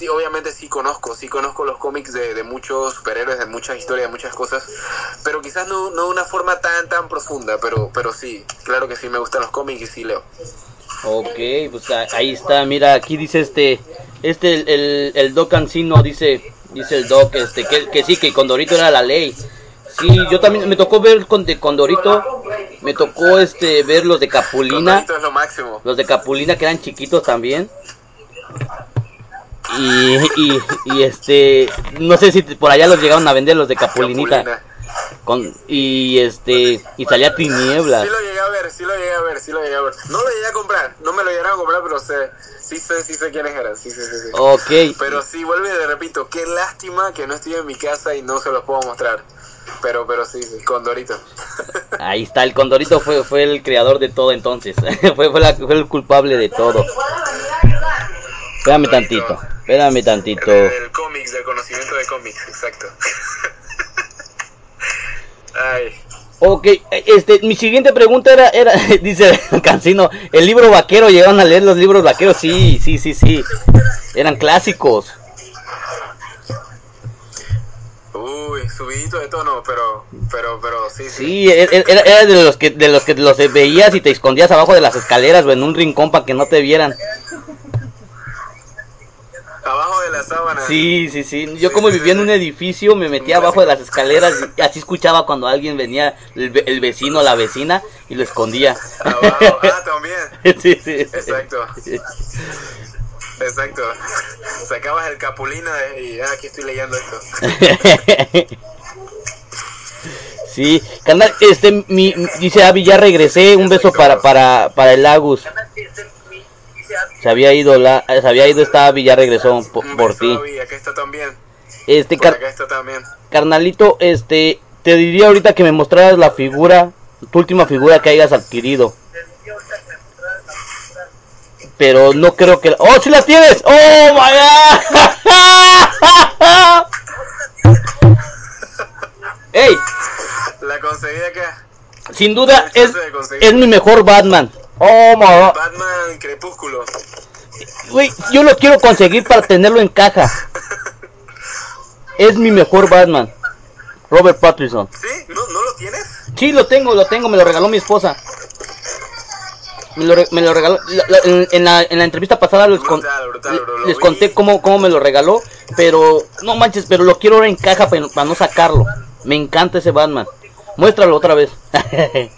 sí, obviamente sí conozco, sí conozco los cómics de, de muchos superhéroes, de muchas historias, de muchas cosas, pero quizás no, no de una forma tan, tan profunda, pero, pero sí, claro que sí me gustan los cómics y sí leo. Ok, pues ahí está, mira, aquí dice este, este, el, el, el Doc Ancino dice, dice el Doc, este, que, que sí, que Condorito era la ley. Sí, yo también, me tocó ver con de Condorito, me tocó este, ver los de Capulina, es lo máximo. los de Capulina que eran chiquitos también. Y, y, y este, no sé si por allá los llegaron a vender los de Capulinita. Con, y este, y salía Tinieblas. Sí lo llegué a ver, sí lo llegué a ver, sí lo llegué a ver. No lo llegué a comprar, no me lo llegaron a comprar, pero sé, sí sé, sí sé quiénes eran, sí, sí, sí. sí. Ok, Pero sí, vuelvo y le repito, qué lástima que no estoy en mi casa y no se los puedo mostrar. Pero, pero sí, sí, Condorito. Ahí está, el Condorito fue, fue el creador de todo entonces. fue, fue, la- fue el culpable de todo. Espérame tantito, espérame tantito. El, del cómics, del conocimiento de cómics, exacto. Ay, Ok, este, mi siguiente pregunta era, era dice Cancino, ¿el libro vaquero llegaron a leer los libros vaqueros? Sí, sí, sí, sí. Eran clásicos. uy, subidito de tono, pero, pero, pero sí, sí. Sí, e- e- era, era de los que de los que los veías y te escondías abajo de las escaleras o en un rincón para que no te vieran. Abajo de la sábana. Sí, sí, sí. Yo Sí, como sí, vivía en un edificio, me metía abajo de las escaleras y así escuchaba cuando alguien venía, el, el vecino, la vecina, y lo escondía. Abajo. Ah, también. Sí, sí. Exacto. Exacto. Sacabas el capulina y ah, aquí estoy leyendo esto. Sí, carnal, este, mi, dice Avi, ya regresé, un beso para, para, para el Agus. Se había ido, la, se había ido esta Avi, ya regresó Un por, ti. Está también. Este, Por car- acá está también. carnalito, este, te diría ahorita que me mostraras la figura, tu última figura que hayas adquirido. Pero no creo que... ¡Oh, sí la tienes! ¡Oh, my God! ¡Ey! La conseguí acá. Sin duda es mi mejor Batman. ¡Oh, my God! Batman Crepúsculo. Güey, yo lo quiero conseguir para tenerlo en caja. Es mi mejor Batman. Robert Pattinson. ¿Sí? ¿No, ¿No lo tienes? Sí, lo tengo, lo tengo, me lo regaló mi esposa. Me lo, me lo regaló. la- la- en, la, en la entrevista pasada les, con- Brutal, brutal, bro, lo les conté cómo, cómo me lo regaló. Pero, no manches, pero lo quiero ahora en caja para, para no sacarlo. Me encanta ese Batman. Muéstralo otra vez.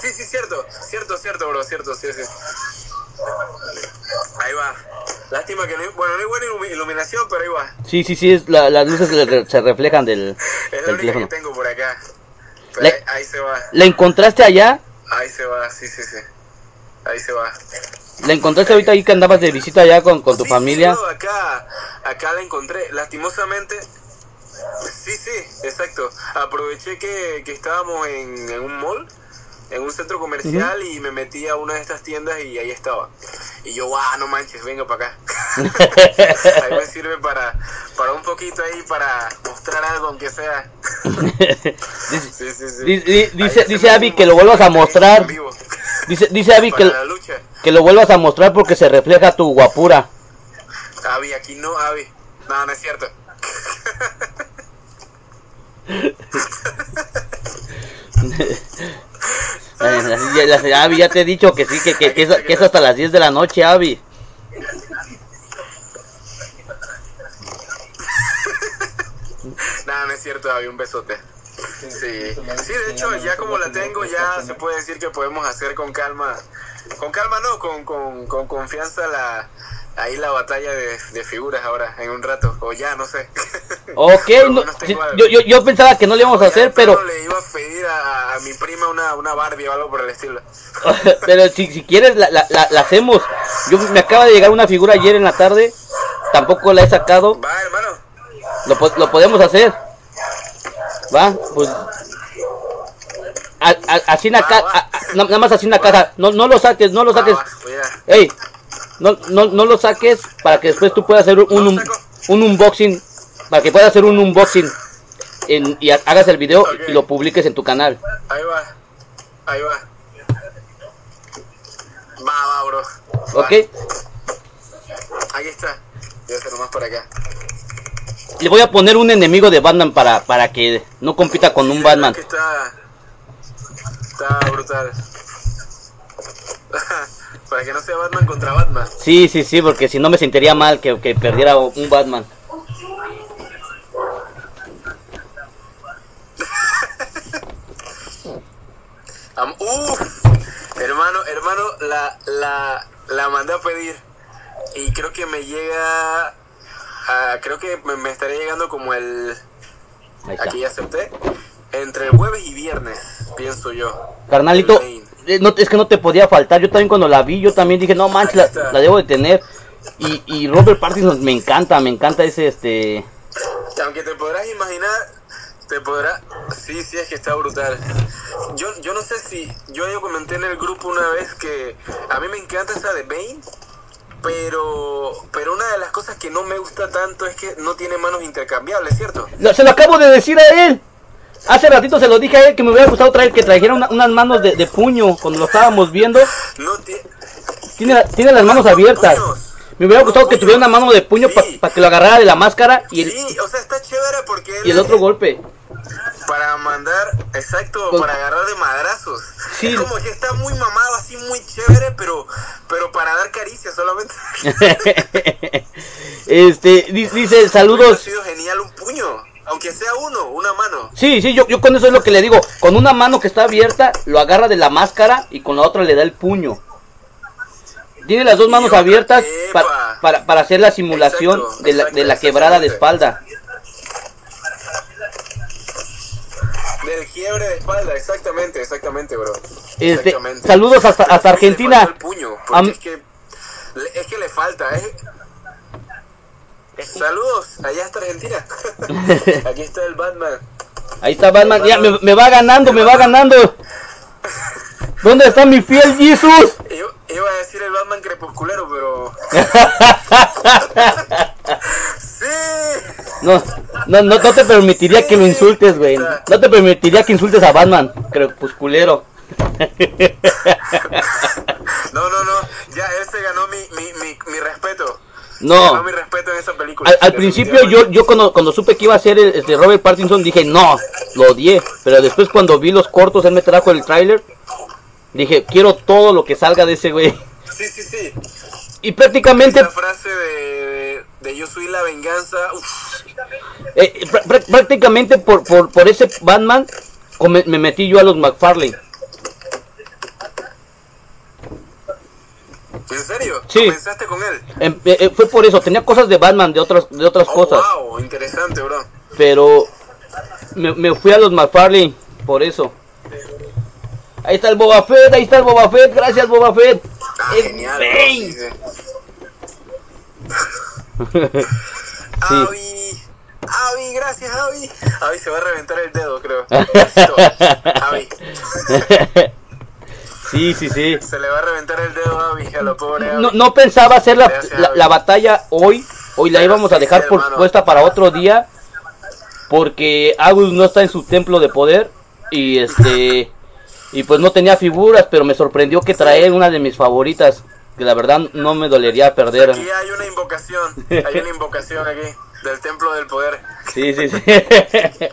Sí, sí, cierto. Cierto, cierto, bro. Cierto, sí, sí. Ahí va. Lástima que no hay, bueno, no hay buena ilumi- iluminación, pero ahí va. sí, sí, sí, es, la- las luces se reflejan del, Es la del única que tengo por acá. Pero ahí, ahí se va. ¿La encontraste allá? Ahí se va, sí, sí, sí. Ahí se va. ¿La encontraste ahorita ahí que andabas de visita allá con, con tu Sí, familia? Sí, acá, acá la encontré. Lastimosamente. Sí, sí, exacto. Aproveché que, que estábamos en, en un mall, en un centro comercial, y me metí a una de estas tiendas y ahí estaba. Y yo, guau, no manches, venga para acá. ahí me sirve para, para un poquito ahí, para mostrar algo, aunque sea. dice, Sí, sí, sí. dice, Abby que lo vuelvas a mostrar. Dice, dice Abby que, que lo vuelvas a mostrar porque se refleja tu guapura. Avi, aquí no, Avi. No, no es cierto. Eh, ya- te he dicho que sí, que, que, es, que es hasta las 10 de la noche, Abby. No, no es cierto, Avi, un besote. Sí, sí, de hecho, ya como la tengo, ya se puede decir que podemos hacer con calma, con calma no, con, con, con confianza la, ahí la batalla de figuras ahora, en un rato, o ya, no sé. Ok, no, yo, yo, yo pensaba que no le íbamos a hacer, pero le iba a pedir a, a mi prima una, una Barbie o algo por el estilo. pero si, si quieres la, la, la- hacemos. Yo me acaba de llegar una figura ayer en la tarde, tampoco la he sacado. Va, hermano. Lo, lo podemos hacer. Va, pues. A- a- así en la Va, ca- va. a- a- na- nada más así en la caja. No, no lo saques, no lo saques. va, a- Ey, no, no, no lo saques para que después tú puedas hacer un, un, un unboxing. Para que puedas hacer un unboxing en- y ha- hagas el video y lo publiques en tu canal. Ahí va, ahí va. Va, va, bro. Va. ¿Ok? Ahí está. Voy a hacer más por acá. Le voy a poner un enemigo de Batman para, para que no compita con un Sí, Batman. que está, está brutal. Para que no sea Batman contra Batman. Sí, sí, sí, porque si no me sentiría mal que, que perdiera un Batman. Hermano, hermano, la, la, la mandé a pedir. Y creo que me llega. a- creo que me, me estaría llegando como el. Aquí ya acepté. Entre el jueves y viernes, pienso yo. Carnalito, eh, no, es que no te podía faltar. Yo también cuando la vi, yo también dije, no manches, la, debo de tener. Y, y Robert Pattinson me encanta, me encanta ese, este... Aunque te podrás imaginar, te podrá. Sí, sí, es que está brutal. Yo, yo no sé si. Yo comenté en el grupo una vez que a mí me encanta esa de Bane, pero. Pero una de las cosas que no me gusta tanto es que no tiene manos intercambiables, ¿cierto? Lo- se lo acabo de decir a él. Hace ratito se lo dije a él que me hubiera gustado traer que trajera una- unas manos de, de puño cuando lo estábamos viendo. No tiene. Tiene, la- tiene las manos abiertas. Puños. Me hubiera gustado que tuviera una mano de puño para Sí. que lo agarrara de la máscara y el, Sí, o sea, está chévere porque y el otro golpe. Para mandar, exacto, para agarrar de madrazos. Sí. Es como que está muy mamado, así muy chévere, pero pero para dar caricias solamente. este, di- dice, saludos. sido genial un puño, aunque sea uno, una mano. Sí, sí, yo, yo con eso es lo que le digo. Con una mano que está abierta, lo agarra de la máscara y con la otra le da el puño. Tiene las dos manos abiertas pa- epa. para, para hacer la simulación Exacto, de, la, de la quebrada de espalda. Del quiebre de espalda, exactamente, exactamente, bro. Este, Exactamente. saludos hasta, hasta Argentina. faltó el puño, porque Am- es que le- es que le falta, ¿eh? Saludos, allá está Argentina. Aquí está el Batman. Ahí está Batman. Ya, me, me va ganando, me va ganando. ¿Dónde está mi fiel Jesus? Iba, iba a decir el Batman crepusculero, pero. No, no, no, te permitiría que lo insultes, güey. No te permitiría que insultes a Batman, crepusculero. No, no, no. Ya, él se ganó mi, mi, mi, mi respeto. No. Ganó mi respeto en esa película. Al, al principio yo, yo cuando, cuando supe que iba a ser este Robert Pattinson dije no, lo odié. Pero después cuando vi los cortos, él me trajo el tráiler, dije quiero todo lo que salga de ese güey. Sí, sí, sí. Y prácticamente, Esa frase de, de, de yo soy la venganza. Uf, eh, prá- prá- prácticamente por, por, por ese Batman me metí yo a los McFarlane. ¿En serio? Sí. ¿Comenzaste con él? Em- eh, eh, fue por eso, tenía cosas de Batman, de otras, de otras Oh, cosas. wow, interesante, bro. Pero me, me fui a los McFarlane por eso. Ahí está el Boba Fett, ahí está el Boba Fett, gracias Boba Fett. Ah, Es genial. bro, sí, sí. Sí. Avi, gracias Avi. Avi se va a reventar el dedo, creo. Avi, sí, sí, sí. se le va a reventar el dedo a Avi, a lo pobre Avi. No, no pensaba hacer la, Gracias, la, Abby. la batalla hoy. Hoy la Pero íbamos a dejar por hermano. puesta para otro día. Porque Agus no está en su templo de poder. Y este. Y pues no tenía figuras, pero me sorprendió que traer una de mis favoritas. Que la verdad no me dolería perder. Aquí hay una invocación, hay una invocación aquí, del templo del poder. Sí, sí, sí.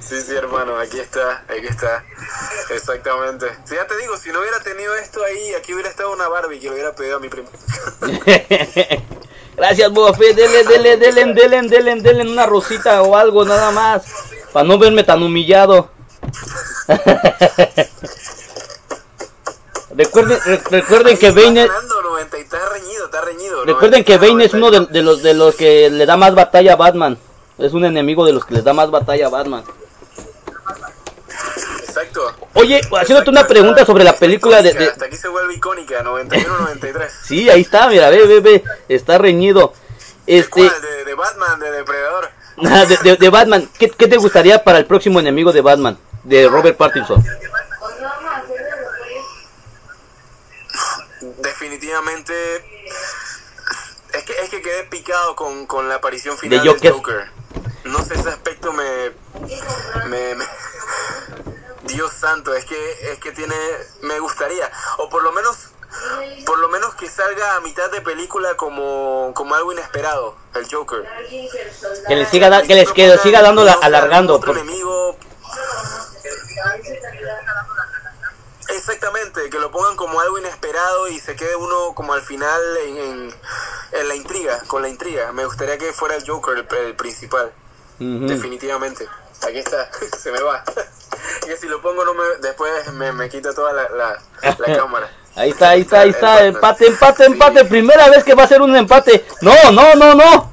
Sí, sí, hermano, aquí está, aquí está. Exactamente. Sí, ya te digo, si no hubiera tenido esto ahí, aquí hubiera estado una Barbie que le hubiera pedido a mi primo. Gracias, Boba Fett. Dele, dele, dele, dele, dele, dele una rosita o algo, nada más. Para no verme tan humillado. recuerden, re- recuerden que Bane es, ganando 90 y está reñido, está reñido. recuerden que 90, Bane es uno de, de los de los que le da más batalla a Batman. Es un enemigo de los que les da más batalla a Batman. Exacto. Oye, haciéndote una pregunta sobre la película de, de- Hasta aquí se vuelve icónica, 91-93. Sí, ahí está, mira, ve, ve, ve. Está reñido. Este, ¿Cuál? De, de Batman, de Depredador. de, de- de Batman. ¿Qué, ¿Qué te gustaría para el próximo enemigo de Batman? De Robert Pattinson. Definitivamente. Es que, es que quedé picado con, con la aparición final De Joker. del Joker. No sé, ese aspecto me. me, me- Dios santo, es que, es que tiene. Me gustaría. O por lo menos. Por lo menos que salga a mitad de película como, como algo inesperado, el Joker. Que le siga, da- que les, que siga dando la- alargando. por- enemigo. Exactamente, que lo pongan como algo inesperado y se quede uno como al final en, en, en la intriga, con la intriga. Me gustaría que fuera el Joker el, el principal, definitivamente. Aquí está, se me va. que si lo pongo no me, después me, me quita toda la, la, la cámara. Ahí está, ahí está, ahí está. El Empate, empate, Sí. empate. Primera vez que va a ser un empate. No, no, no, no.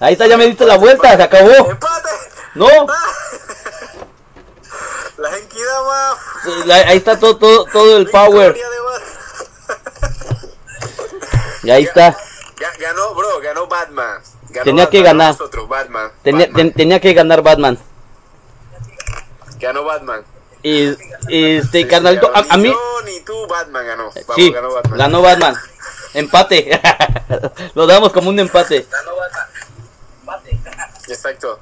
Ahí está, ya me diste la vuelta, se acabó. ¡Empate! No, la- ahí está todo, todo, todo el power. Y ahí está. Ga- Ganó, bro, ganó Batman. Ganó Tenía que Batman, no ganar. Nosotros, Batman. Tenía, Batman. ten- tenía que ganar Batman. Ganó Batman. Y, y, este, Sí, carnalito, ganó. a, a Ni mí. yo ni tú, Batman ganó. Vamos, Sí, ganó Batman. ganó Batman. Empate. Lo damos como un empate. Exacto.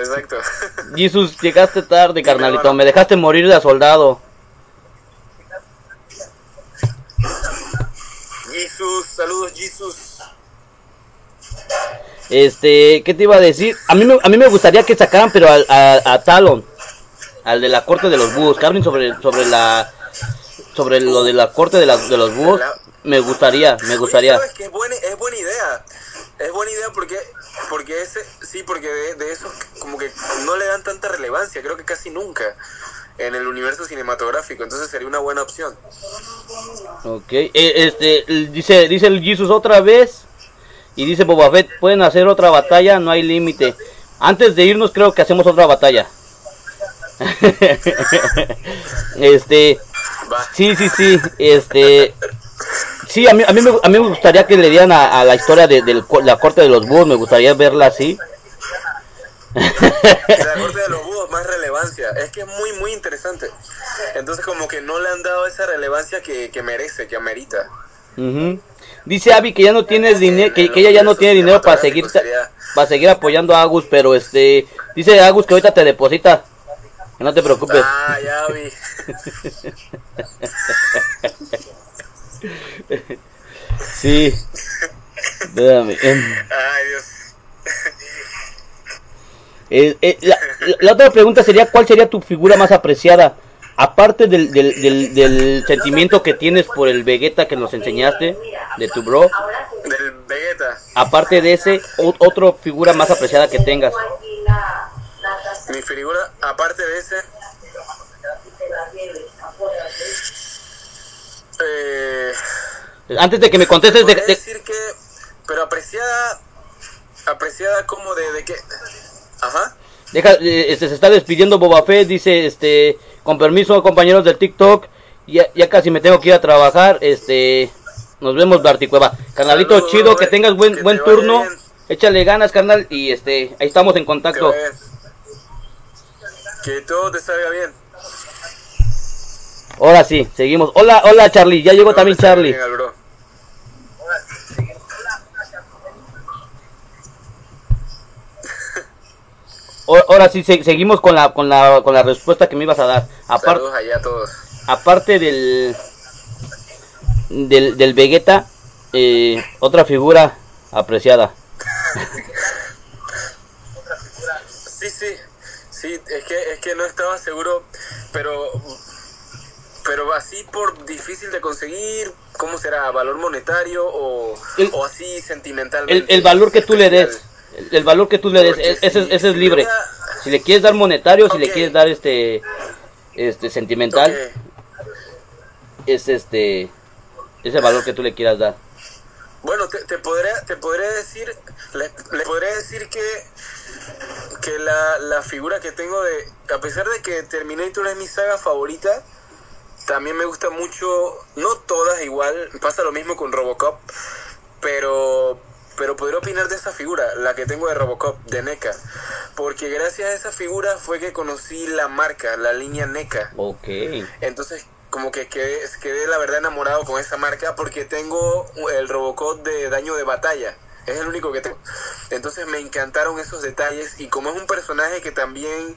Exacto. Jesus, llegaste tarde, carnalito. Me dejaste morir de soldado. Jesus, saludos Jesus. Este, ¿qué te iba a decir? A mí me, a mí me gustaría que sacaran, pero al- a, a Talon, al de la corte de los búhos, que hablen sobre, sobre la, sobre lo de la corte de, la- de los búhos. Me gustaría, me gustaría. Oye, ¿sabes qué? es buena, es buena idea. Es buena idea porque, porque ese, sí, porque de, de eso como que no le dan tanta relevancia, creo que casi nunca en el universo cinematográfico, entonces sería una buena opción. Ok, eh, este, dice, dice el Jesus otra vez. Y dice Boba Fett, pueden hacer otra batalla, no hay límite. Antes de irnos creo que hacemos otra batalla. este, sí, sí, sí, este, sí, a mí, a mí, me, a mí me gustaría que le dieran a, a la historia de, la corte de los búhos, me gustaría verla así. La corte de los búhos más relevancia, es que es muy muy interesante. Entonces como que no le han dado esa relevancia que, que merece, que amerita. Ujú. Dice Abby que ya no tienes dinero, que, que ella ya no tiene dinero para seguir Sería- para seguir apoyando a Agus, pero este dice Agus que ahorita te deposita. Que no te preocupes. Ah, ya vi. Sí. Em, Ay, Dios. eh, eh, la, la- la otra pregunta sería ¿cuál sería tu figura más apreciada? Aparte del, del, del, del sentimiento que tienes por el Vegeta que nos enseñaste de tu bro, Del Vegeta. aparte de ese, o- otra figura más apreciada que tengas. Mi figura, aparte de ese, eh, Antes de que me contestes, de- decir que, pero apreciada, apreciada como de, de que, ajá, Deja, eh, este, se está despidiendo Boba Fett, dice, este, con permiso compañeros del TikTok, ya, ya casi me tengo que ir a trabajar, este, nos vemos Barticueva. Carnalito Saludos, chido, que tengas buen, que buen turno, bien. échale ganas carnal, y este, ahí estamos en contacto. que todo te salga bien. Ahora sí, seguimos. Hola, hola Charlie, ya llegó también Charlie. bien al bro. O- Ahora sí, se- seguimos con la, con la, con la respuesta que me ibas a dar. Apar- Saludos allá a todos. aparte del, del, del Vegeta, eh, otra figura apreciada. Sí, sí, sí, es que, es que no estaba seguro, pero, pero así por difícil de conseguir, ¿cómo será? ¿Valor monetario o, El- o así el, sentimentalmente? el valor que tú le des? El, el valor que tú le des, ese, si- ese es libre. hubiera- Si le quieres dar monetario, si le quieres dar este, este sentimental, es este, ese valor que tú le quieras dar. Bueno, te, te podría, te podría decir, le, le podría decir que, que la, la figura que tengo de, a pesar de que Terminator es mi saga favorita, también me gusta mucho, no todas igual, pasa lo mismo con Robocop, pero, pero podría opinar de esa figura, la que tengo de Robocop, de NECA, porque gracias a esa figura fue que conocí la marca, la línea NECA. Ok. Entonces, como que quedé, quedé la verdad enamorado con esa marca porque tengo el Robocop de daño de batalla. Es el único que tengo. Entonces me encantaron esos detalles y como es un personaje que también,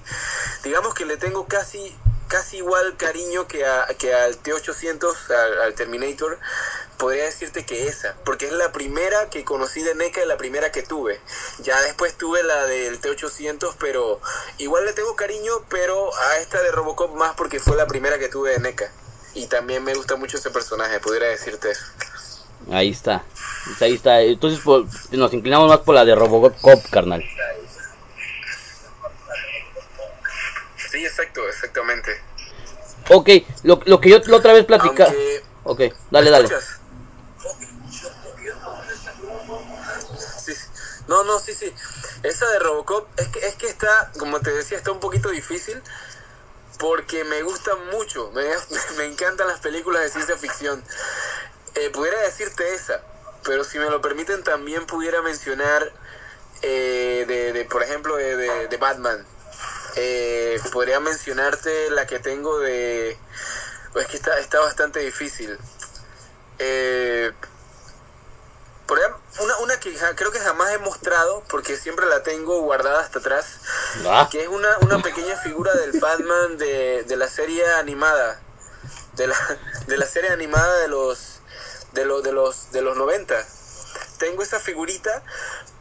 digamos que le tengo casi casi igual cariño que, a, que al T-800, al, Terminator, podría decirte que esa, porque es la primera que conocí de NECA y la primera que tuve. Ya después tuve la del T-800, pero igual le tengo cariño, pero a esta de Robocop más porque fue la primera que tuve de NECA. Y también me gusta mucho ese personaje, pudiera decirte eso. Ahí está. Pues Ahí está. Entonces por- nos inclinamos más por la de Robocop, carnal. Sí, exacto, exactamente. Ok, lo, lo que yo la otra vez platicaba. Aunque... Ok, dale, dale. ¿Escuchas? Sí, sí. No, no, sí, sí. Esa de Robocop es que, es que está, como te decía, está un poquito difícil porque me gusta mucho. Me, me encantan las películas de ciencia ficción. Eh, pudiera decirte esa, pero si me lo permiten también pudiera mencionar eh, de, de, por ejemplo, de, de, de Batman. Eh, podría mencionarte la que tengo de... Pues que está, está bastante difícil. Eh, una, una que ja- creo que jamás he mostrado, porque siempre la tengo guardada hasta atrás, Ah, que es una, una pequeña figura del Batman de, de la serie animada, de la, de la serie animada de los de, lo, de, los, de los 90. Tengo esa figurita,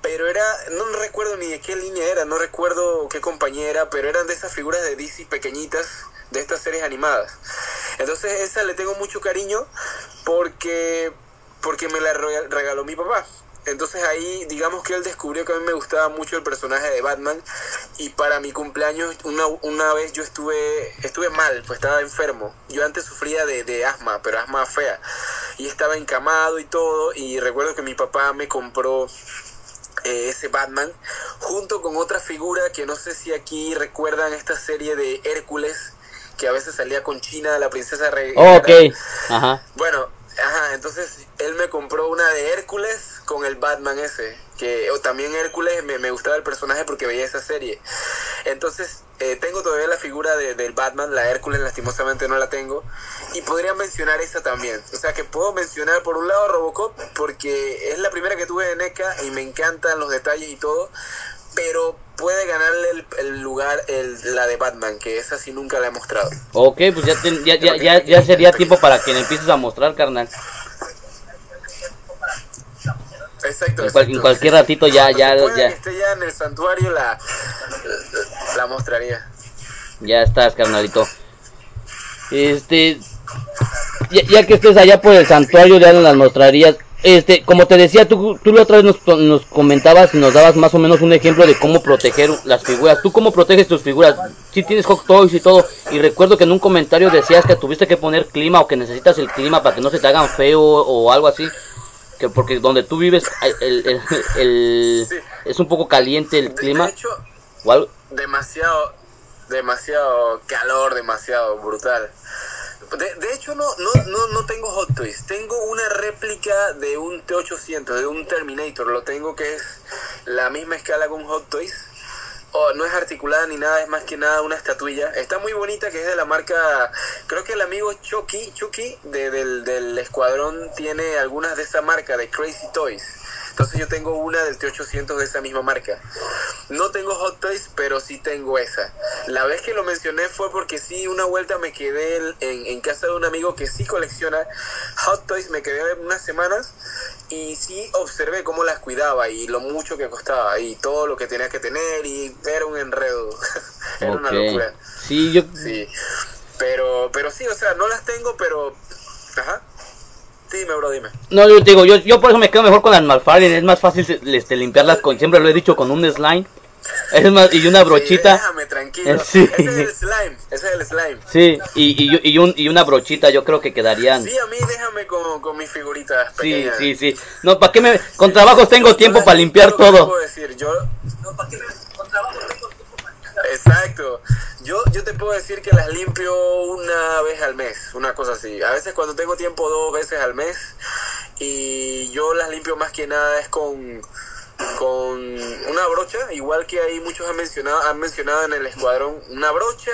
pero era, no recuerdo ni de qué línea era, no recuerdo qué compañía era, pero eran de esas figuras de DC pequeñitas, de estas series animadas. Entonces esa le tengo mucho cariño porque, porque me la re- regaló mi papá. Entonces ahí, digamos que él descubrió que a mí me gustaba mucho el personaje de Batman y para mi cumpleaños una, una vez yo estuve estuve mal, pues estaba enfermo. Yo antes sufría de, de asma, pero asma fea. Y estaba encamado y todo y recuerdo que mi papá me compró eh, ese Batman junto con otra figura que no sé si aquí recuerdan esta serie de Hércules que a veces salía con China, la princesa Re Oh, ok, ajá. bueno, ajá, entonces él me compró una de Hércules con el Batman ese, que o también Hércules me, me gustaba el personaje porque veía esa serie. Entonces eh, tengo todavía la figura de- del Batman, la Hércules lastimosamente no la tengo, y podría mencionar esa también. O sea que puedo mencionar por un lado Robocop porque es la primera que tuve de NECA y me encantan los detalles y todo, pero puede ganarle el, el lugar el, la de Batman, que esa sí nunca la he mostrado. Ok, pues ya, ten- ya, ya, ya, ya sería tiempo para que le empieces a mostrar, carnal. Exacto, En cual- en exacto. cualquier ratito ya- ya- ya. que esté ya en el santuario la, la mostraría. Ya estás, carnalito. Este, ya, ya que estés allá por el santuario, ya nos las mostrarías. Este, como te decía, tú, tú la otra vez nos, nos comentabas y nos dabas más o menos un ejemplo de cómo proteger las figuras. ¿Tú cómo proteges tus figuras? Si tienes hot toys y todo. Y recuerdo que en un comentario decías que tuviste que poner clima o que necesitas el clima para que no se te hagan feo o algo así. Que porque donde tú vives el, el- el- Sí. es un poco caliente el De- clima. Hecho, o algo. demasiado, demasiado calor, demasiado brutal. De, de hecho, no, no, no, no tengo Hot Toys. Tengo una réplica de un T800, de un Terminator. Lo tengo que es la misma escala con Hot Toys. No es articulada ni nada, es más que nada una estatuilla. Está muy bonita, que es de la marca. Creo que el amigo Chucky, Chucky de- del, del escuadrón, tiene algunas de esa marca, de Crazy Toys. Entonces yo tengo una del T800 de esa misma marca. No tengo Hot Toys, pero sí tengo esa. La vez que lo mencioné fue porque sí, una vuelta me quedé en, casa de un amigo que sí colecciona Hot Toys, me quedé unas semanas y sí observé cómo las cuidaba y lo mucho que costaba y todo lo que tenía que tener y era un enredo. era una locura. Sí, yo, Sí. Pero, pero sí, o sea, no las tengo, pero... Ajá. Dime, bro, dime. No, yo te digo, yo, yo por eso me quedo mejor con las Malfarian, es más fácil este, limpiarlas con, siempre lo he dicho, con un slime. Es más, y una Sí, brochita. déjame tranquilo. Sí. Ese es el slime. Ese es el slime. Sí, y, y, y, un, y una brochita yo creo que quedarían. Sí, a mí déjame con, con mis figuritas Sí, pequeñas. sí, sí. No, ¿para qué me...? Con trabajos tengo tiempo Yo para las- limpiar yo lo que te todo. puedo decir, yo... Exacto. Yo, yo te puedo decir que las limpio una vez al mes, una cosa así. A veces cuando tengo tiempo dos veces al mes y yo las limpio más que nada es con, con una brocha, igual que ahí muchos han mencionado, han mencionado en el escuadrón, una brocha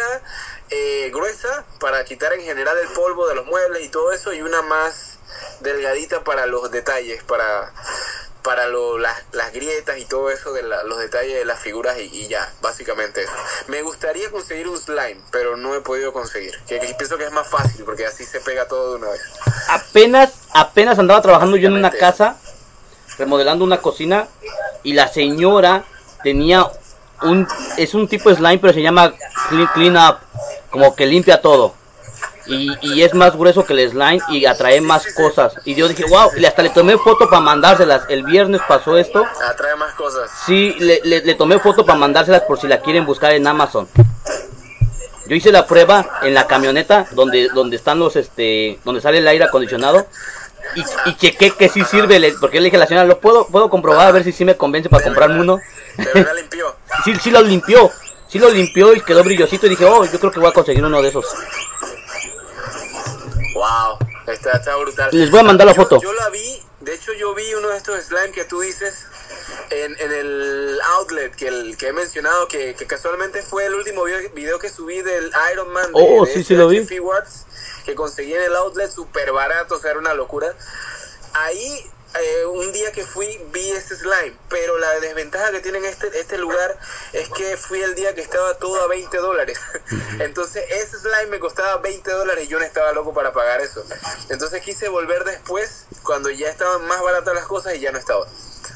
eh, gruesa para quitar en general el polvo de los muebles y todo eso y una más delgadita para los detalles, para para lo- las, las grietas y todo eso de la- los detalles de las figuras y, y ya, básicamente eso. Me gustaría conseguir un slime, pero no he podido conseguir. Que, que pienso que es más fácil porque así se pega todo de una vez. Apenas, apenas andaba trabajando yo en una casa, remodelando una cocina, y la señora tenía un... Es un tipo de slime, pero se llama clean, clean up, como que limpia todo. Y, y es más grueso que el slime y atrae más sí, sí. cosas. Y yo dije, wow, y hasta le tomé foto para mandárselas. El viernes pasó esto. Atrae más cosas. Sí, le, le, le tomé foto para mandárselas por si la quieren buscar en Amazon. Yo hice la prueba en la camioneta donde donde están los este donde sale el aire acondicionado y, y chequé que sí sirve, le- porque le dije a la señora, "Lo puedo puedo comprobar a ver si sí me convence para comprarme uno." Verdad limpió. Sí, sí lo limpió. Sí lo limpió y quedó brillosito y dije, "Oh, yo creo que voy a conseguir uno de esos." Wow, está, está brutal. Les voy a mandar la Yo- foto. Yo la vi, de hecho yo vi uno de estos slime que tú dices en, en el outlet que, el, que he mencionado, que, que casualmente fue el último video, que subí del Iron Man de, Oh, de sí, sí lo vi. SH Figuarts, que conseguí en el outlet súper barato, o sea, era una locura. Ahí eh, un día que fui vi ese slime, pero la desventaja que tiene este, este lugar es que fui el día que estaba todo a 20 dólares. Entonces ese slime me costaba 20 dólares y yo no estaba loco para pagar eso. Entonces quise volver después, cuando ya estaban más baratas las cosas y ya no estaba.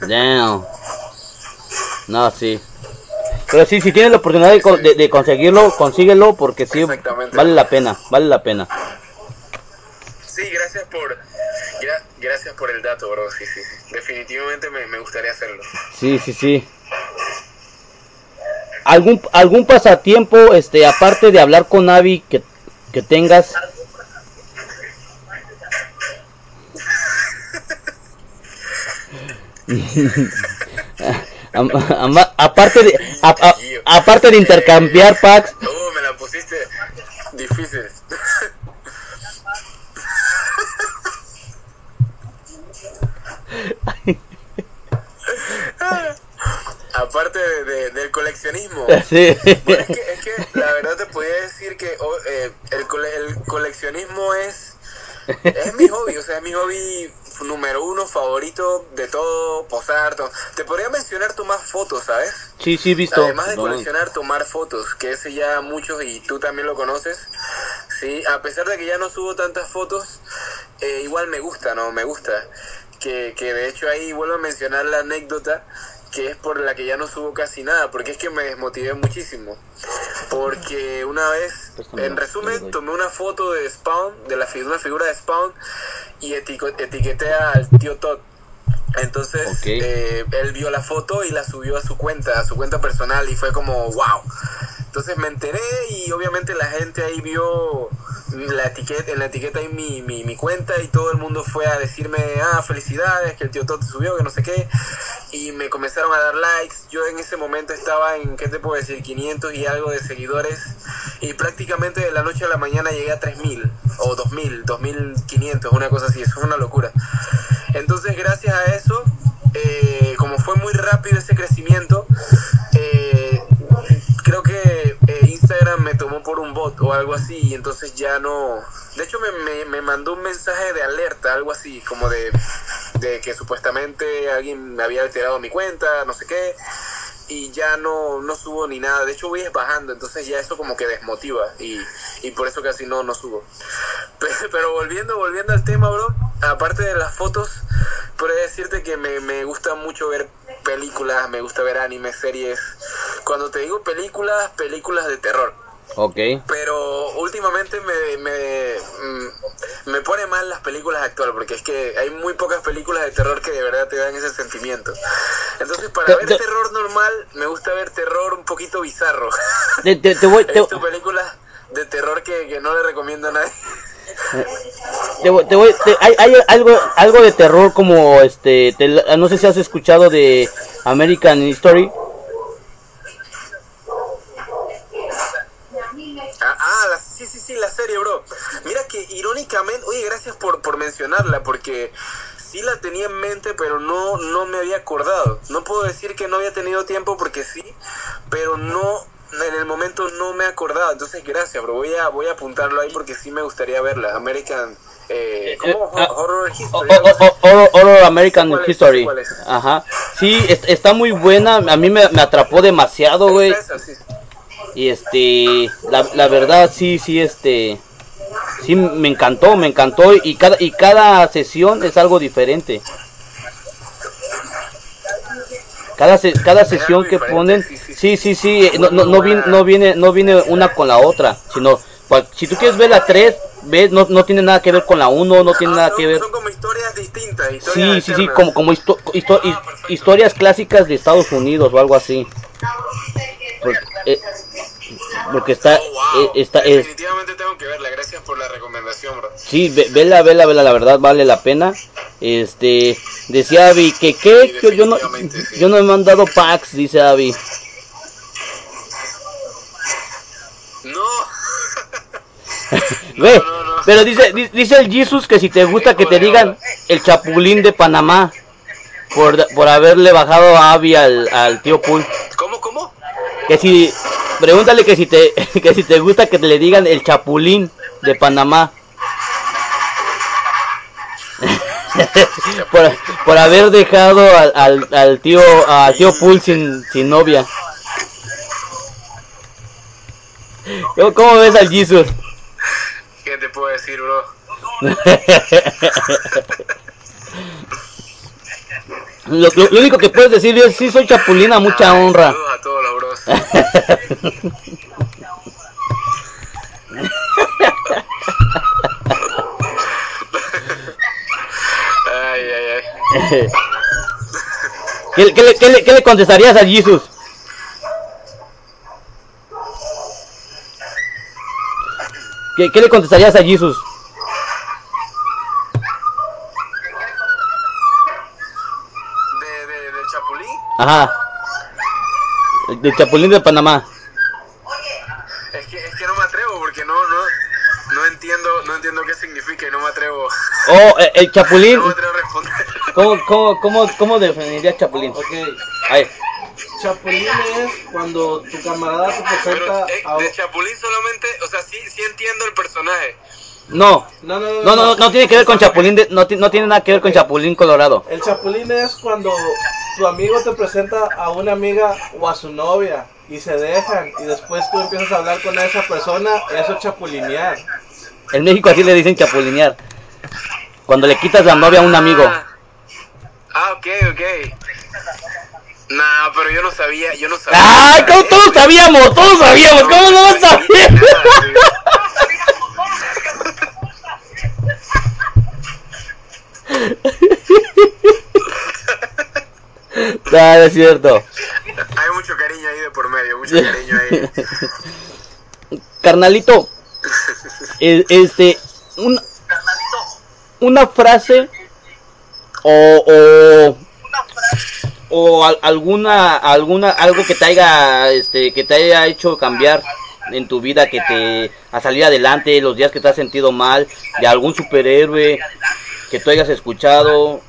Damn. No, sí. Pero sí, si tienes la oportunidad de, de- de conseguirlo, consíguelo porque sí vale la pena, vale la pena. Sí, gracias por gra- gracias por el dato, bro. Sí, sí, sí. Definitivamente me, me gustaría hacerlo. Sí, sí, sí. ¿Algún, algún pasatiempo, este, aparte de hablar con Avi, que, que tengas? Aparte de a- a- aparte de intercambiar packs Oh, me la pusiste difícil. Aparte de- de- del coleccionismo. sí. Bueno, es, que, es que la verdad te podría decir que oh, eh, el, cole- el coleccionismo es, es mi hobby, o sea, es mi hobby número uno, favorito de todo, posar. todo. Te podría mencionar tomar fotos, ¿sabes? sí sí he visto Además de coleccionar, tomar fotos, que ese ya muchos y tú también lo conoces. Sí, a pesar de que ya no subo tantas fotos, eh, igual me gusta, ¿no? Me gusta. Que, que de hecho ahí vuelvo a mencionar la anécdota que es por la que ya no subo casi nada, porque es que me desmotivé muchísimo. Porque una vez, Préstame en resumen, tomé una foto de Spawn, de la una figura de Spawn, y etiqueté al tío Todd. Entonces, eh, él vio la foto y la subió a su cuenta, a su cuenta personal, y fue como, wow. Entonces me enteré y obviamente la gente ahí vio la etiqueta, en la etiqueta ahí mi, mi, mi cuenta y todo el mundo fue a decirme, ah, felicidades, que el tío Todd subió, que no sé qué. Y me comenzaron a dar likes. Yo en ese momento estaba en, ¿qué te puedo decir? 500 y algo de seguidores. Y prácticamente de la noche a la mañana llegué a 3000 o 2000, 2500, una cosa así. Eso fue una locura. Entonces, gracias a eso, eh, como fue muy rápido ese crecimiento, Me tomó por un bot o algo así, y entonces ya no. De hecho, me, me, me mandó un mensaje de alerta, algo así, como de, de que supuestamente alguien me había alterado mi cuenta, no sé qué, y ya no, no subo ni nada. De hecho, voy bajando, entonces ya eso como que desmotiva, y, y por eso casi no, no subo. Pero, pero volviendo, volviendo al tema, bro, aparte de las fotos, podría decirte que me, me gusta mucho ver películas, me gusta ver animes, series. Cuando te digo películas, películas de terror. Ok. Pero últimamente me, me, mm, me pone mal las películas actuales, porque es que hay muy pocas películas de terror que de verdad te dan ese sentimiento. Entonces, para Te- ver te- terror normal, me gusta ver terror un poquito bizarro. Te, te- te voy, He visto películas de terror que, que no le recomiendo a nadie. te voy- te voy- te- hay, hay algo algo de terror como este te- no sé si has escuchado de American History Ah, ah, la- sí, sí, sí, la serie, bro. Mira que irónicamente, oye, gracias por, por mencionarla, porque sí la tenía en mente, pero no, no me había acordado. No puedo decir que no había tenido tiempo porque sí, pero no, en el momento no me he acordado. Entonces, gracias, bro. Voy a, voy a apuntarlo ahí porque sí me gustaría verla. American, eh, ¿cómo? Eh, ah, Horror History. así. Horror, Horror American ¿Cuál es? History. ¿Cuál es? Ajá. Sí, es- está muy buena. A mí me, me atrapó demasiado, güey. Esa, sí. Y este, la, la verdad, sí, sí, este, sí, me encantó, me encantó. Y cada, y cada sesión es algo diferente. Cada, se- cada sesión que ponen, sí, sí, sí, no, no, no, viene, no viene, no viene una con la otra, sino, si tú quieres ver la 3, ves, no, no tiene nada que ver con la 1, no tiene Ah, nada son, que ver. son como historias distintas. Historias Sí, sí, sí, como, como histo- histo- Ah, historias clásicas de Estados Unidos o algo así. Porque, eh, porque está, Oh, wow. eh, está, es, Definitivamente tengo que verla. Gracias por la recomendación, bro. sí, ve- vela, vela, vela, la verdad vale la pena. Este, decía Avi, que qué, yo, yo no, sí. yo no me han dado packs, dice Avi. No. Ve, no, no. pero dice, di- dice el Jesus que si te gusta que te digan el chapulín de Panamá por, por haberle bajado a Avi al, al tío Pool. ¿Cómo, cómo? Que si, pregúntale que si te, que si te gusta que te le digan el chapulín de Panamá. por, por haber dejado al, al, al tío al tío Pool sin, sin novia. ¿Cómo, cómo ves al Jesus? ¿Qué te puedo decir, bro? Lo, lo- lo único que puedes decir es sí soy chapulina, mucha Ay, honra. Saludos a todos los bros. Ay, ay, ay. ¿Qué, qué le, qué le- qué le contestarías a Jesus? ¿Qué, qué le contestarías a Jesus? ¿De, de, de Ajá. De Chapulín de Panamá. Es que, es que no me atrevo porque no, no, no entiendo, no entiendo qué significa y no me atrevo, Oh, eh, el Chapulín. no me atrevo a responder. ¿Cómo, cómo, cómo, cómo definirías Chapulín? Ok, Ahí. chapulín es cuando tu camarada te presenta Pero eh, a de Chapulín solamente, o sea, sí, sí entiendo el personaje. No. No, no, no, No, no, no, no tiene que ver con Chapulín, de- no, no tiene nada que ver con Chapulín Colorado. El chapulín es cuando tu amigo te presenta a una amiga o a su novia y se dejan y después tú empiezas a hablar con esa persona, eso es chapulinear. En México así le dicen chapulinear. Cuando le quitas la novia a un amigo. Ah, ah, ok, ok. Nah, pero yo no sabía, yo no sabía. ¡Ay! ¿Cómo todos sabíamos? Todos sabíamos. ¿Cómo no vas a saber? Ah, es cierto. Hay mucho cariño ahí de por medio, mucho cariño ahí. Carnalito, e- este, un- una frase o, o, o al- alguna, alguna, algo que te haya, este, que te haya hecho cambiar en tu vida, que te a salir adelante, los días que te has sentido mal, de algún superhéroe que tú hayas escuchado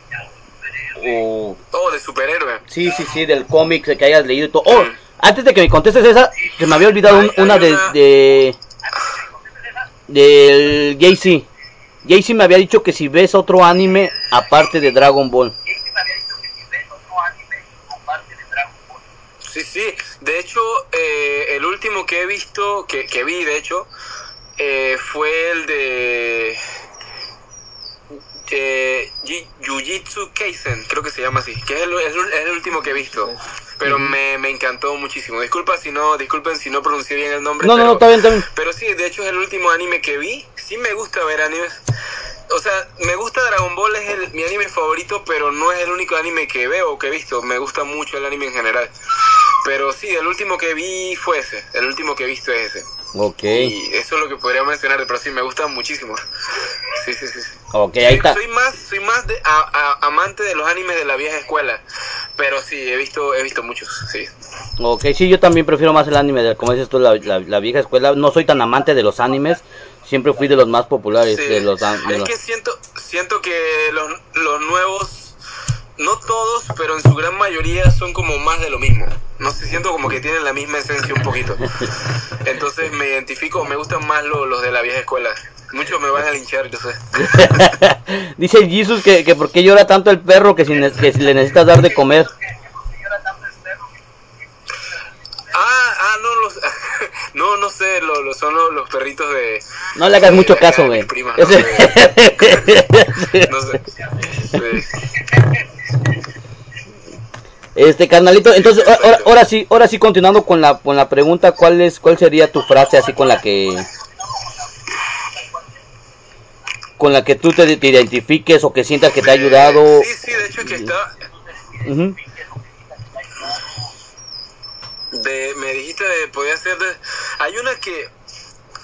o Oh, de superhéroe. Sí, sí, sí, del cómic que hayas leído y todo. Oh, antes de que me contestes esa, se me había olvidado un- una de, una- de del Jay-Z. Jay-Z me había dicho que si ves otro anime aparte de Dragon Ball. Sí, sí. De hecho, eh, el último que he visto, que, que vi, de hecho, eh, fue el de eh, Ji- Jujutsu Kaisen, creo que se llama así, que es el, es el- último que he visto. Pero me, me encantó muchísimo. Disculpa si no, disculpen si no pronuncié bien el nombre. No, no, pero, no, está bien, está bien. Pero sí, de hecho es el último anime que vi. Sí me gusta ver animes. O sea, me gusta Dragon Ball, es el, mi anime favorito, pero no es el único anime que veo o que he visto. Me gusta mucho el anime en general. Pero sí, el último que vi fue ese. El último que he visto es ese. Ok, Y eso es lo que podría mencionar, pero sí, me gustan muchísimo. Sí, sí, sí. sí. ok, ahí está. soy más, soy más de, a- a- amante de los animes de la vieja escuela. Pero sí, he visto, he visto muchos, sí. Ok, sí, yo también prefiero más el anime, de, como dices tú, la, la- la vieja escuela. No soy tan amante de los animes, siempre fui de los más populares. Sí. De los, de es que siento, siento que los, los nuevos, no todos, pero en su gran mayoría son como más de lo mismo. No sé, siento como que tienen la misma esencia un poquito. Entonces me identifico, me gustan más lo- los de la vieja escuela. Muchos me van a linchar, yo sé. Dice Jesus que, que por qué llora tanto el perro que si, que si le necesitas dar de comer. Ah, ah, no, los, no, no sé, lo, lo- son los, los perritos de... No le hagas de- mucho de caso, güey. no. No sé. Sí. Este carnalito, entonces ahora, ahora sí, ahora sí continuando con la con la pregunta, ¿cuál es cuál sería tu frase así con la que con la que tú te, te identifiques o que sientas que te ha ayudado? Sí, sí, de hecho que está... Ujú. De, me dijiste de podía ser de... Hay una que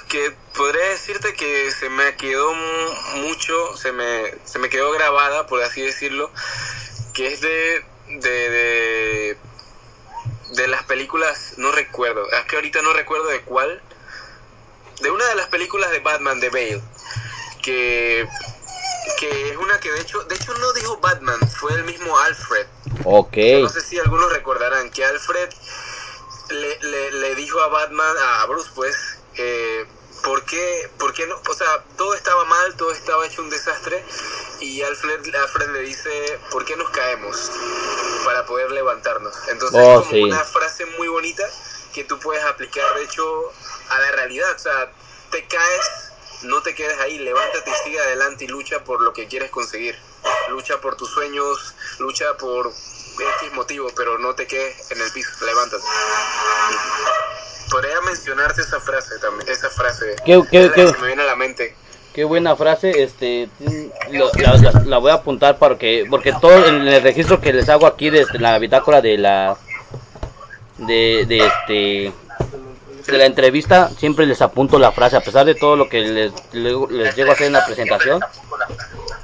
que podría decirte que se me quedó mu- mucho, se me, se me quedó grabada, por así decirlo, que es de, de, de, de las películas, no recuerdo, es que ahorita no recuerdo de cuál, de una de las películas de Batman de Bale, que, que es una que de hecho, de hecho no dijo Batman, fue el mismo Alfred, Ok. no sé si algunos recordarán que Alfred le, le, le dijo a Batman, a Bruce pues, eh, ¿por, qué, ¿por qué no? O sea, todo estaba mal, todo estaba hecho un desastre y Alfred, Alfred le dice, ¿por qué nos caemos? Para poder levantarnos. Entonces Oh, es como sí. una frase muy bonita que tú puedes aplicar, de hecho, a la realidad. O sea, te caes, no te quedes ahí, levántate y sigue adelante y lucha por lo que quieres conseguir. Lucha por tus sueños, lucha por X motivo, pero no te quedes en el piso, levántate. Podría mencionarte esa frase también, esa frase. ¿Qué- qué- qué? que me viene a la mente. Qué buena frase, este, lo- la, la- la voy a apuntar porque, porque todo en el registro que les hago aquí desde la bitácora de la, de, de este, de la entrevista, siempre les apunto la frase, a pesar de todo lo que les, les, les llego a hacer en la presentación,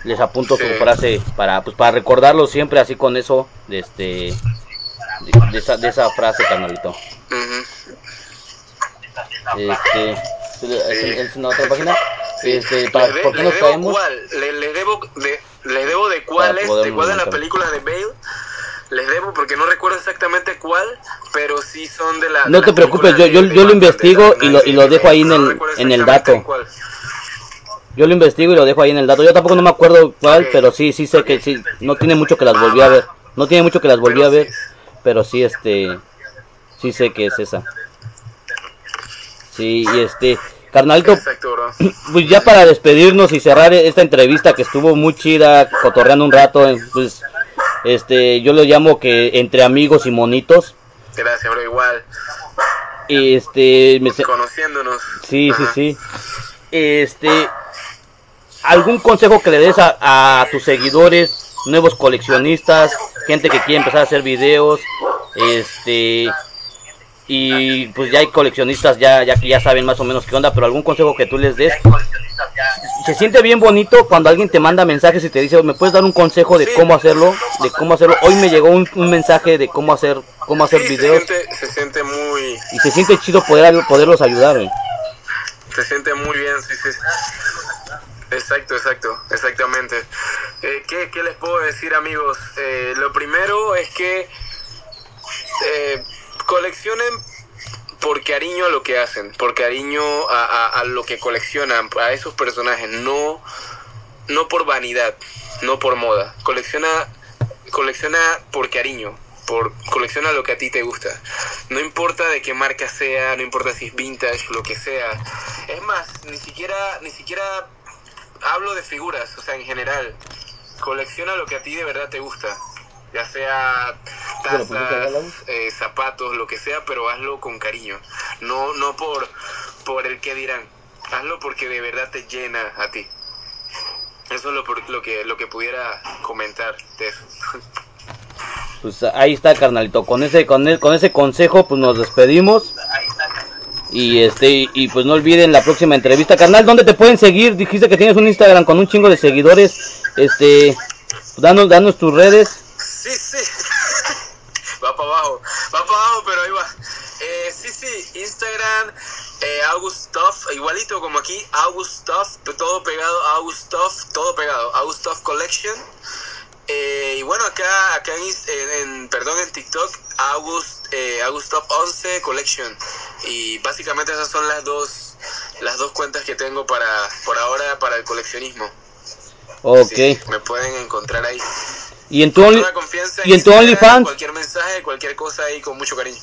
les apunto su Sí. frase para, pues, para recordarlo siempre así con eso, de este, de, de esa, de esa frase, carnalito. Ujú. Este, ¿es, una otra página? Este, para, de- ¿por qué nos debo caemos? cuál, le- debo de, les debo de cuál es, de cuál de las montar. películas de Bale. Les debo porque no recuerdo exactamente cuál, pero sí son de la. No de te preocupes, yo- yo- yo lo investigo y lo- y lo de dejo ahí en. No el- en el dato. cuál. Yo lo investigo y lo dejo ahí en el dato. Yo tampoco no me acuerdo cuál, pero sí, sí sé que sí. No tiene mucho que las volví a ver. No tiene mucho que las volví a ver, pero sí, este, sí sé que es esa. Sí, y este, carnalito, Exacto, bro. pues ya para despedirnos y cerrar esta entrevista que estuvo muy chida, cotorreando un rato, eh, pues, este, yo lo llamo que entre amigos y monitos. Gracias, bro. Igual. Y este, me, Conociéndonos. Sí, sí, sí. Este, ¿algún consejo que le des a, a tus seguidores, nuevos coleccionistas, gente que quiere empezar a hacer videos, este, y pues ya hay coleccionistas ya, ya que ya saben más o menos qué onda, pero algún consejo que tú les des? Se siente bien bonito cuando alguien te manda mensajes y te dice, ¿me puedes dar un consejo de cómo hacerlo? De cómo hacerlo. Hoy me llegó un, un mensaje de cómo hacer, cómo hacer Sí, videos Se siente, se siente muy. y se siente chido poder poderlos ayudar. Se siente muy bien, sí, sí. Exacto, exacto, exactamente. Eh, ¿qué, qué les puedo decir, amigos? Eh, lo primero es que eh, coleccionen por cariño a lo que hacen, por cariño a, a- a lo que coleccionan, a esos personajes, no, no por vanidad, no por moda. Colecciona, colecciona por cariño, por colecciona lo que a ti te gusta. No importa de qué marca sea, no importa si es vintage, lo que sea. Es más, ni siquiera, ni siquiera hablo de figuras, o sea, en general. Colecciona lo que a ti de verdad te gusta. Ya sea pues, tazas, eh, zapatos, lo que sea, pero hazlo con cariño. No, no por, por el que dirán. Hazlo porque de verdad te llena a ti. Eso es lo, lo que, lo que pudiera comentar de eso. Pues ahí está, carnalito. Con ese, con, el- con ese consejo, pues nos despedimos. Y este, y pues no olviden la próxima entrevista, carnal. ¿Dónde te pueden seguir? Dijiste que tienes un Instagram con un chingo de seguidores. Este, danos, danos tus redes. Augustuff, igualito como aquí. Augustuff, todo pegado. Augustuff, todo pegado. Augustuff Collection. Eh, y bueno, acá, acá en, perdón, en TikTok, August, eh, Augustuff 11 Collection. Y básicamente esas son las dos, las dos cuentas que tengo para, por ahora para el coleccionismo. Ok. Me pueden encontrar ahí. Y en tu, only- y en tu OnlyFans. Cualquier mensaje, cualquier cosa ahí con mucho cariño.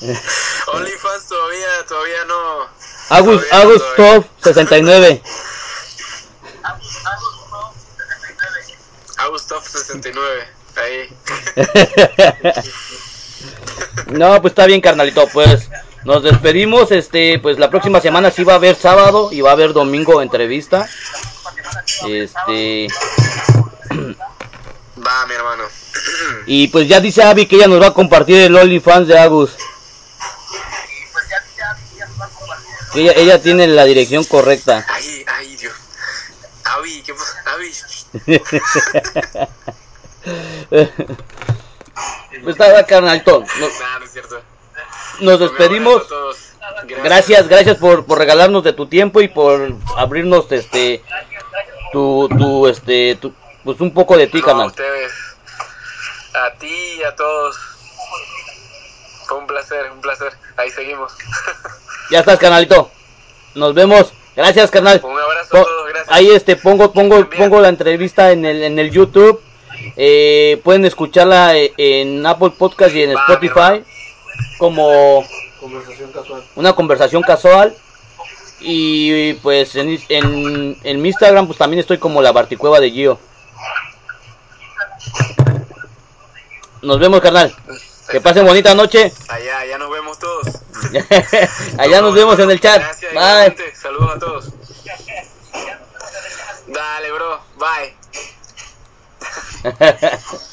OnlyFans todavía, todavía no. Agus, todavía Agus todavía. Top 69. Agustov 69. Ahí. No, pues está bien, carnalito. Pues nos despedimos. Este, pues la próxima semana sí va a haber sábado y va a haber domingo entrevista. Este, Va, mi hermano. y pues ya dice Abby que ella nos va a compartir el OnlyFans de Agus. Que ella, ella tiene la dirección correcta. Ay, ay, Dios. Avi, ¿qué pasa? Avi. pues está, carnalito. Nos, Nah, no es cierto. nos despedimos. Todos. Gracias, gracias por, por regalarnos de tu tiempo y por abrirnos este tu, tu este tu, pues un poco de ti, No, a carnal. ustedes. A ti y a todos. Fue un placer, un placer. Ahí seguimos. Ya estás, carnalito. Nos vemos. Gracias, carnal. Un abrazo a todos, gracias. Ahí este pongo pongo pongo la entrevista en el en el YouTube. Eh, pueden escucharla eh, en Apple Podcast y en Va, Spotify como Conversación casual. una conversación casual. Y pues en, en, en mi Instagram pues también estoy como la Barticueva de Gio. Nos vemos, carnal. Que pasen bonita noche. Allá, allá nos vemos todos. Allá nos vemos en el chat. Gracias, Bye. Saludos a todos. Dale, bro. Bye.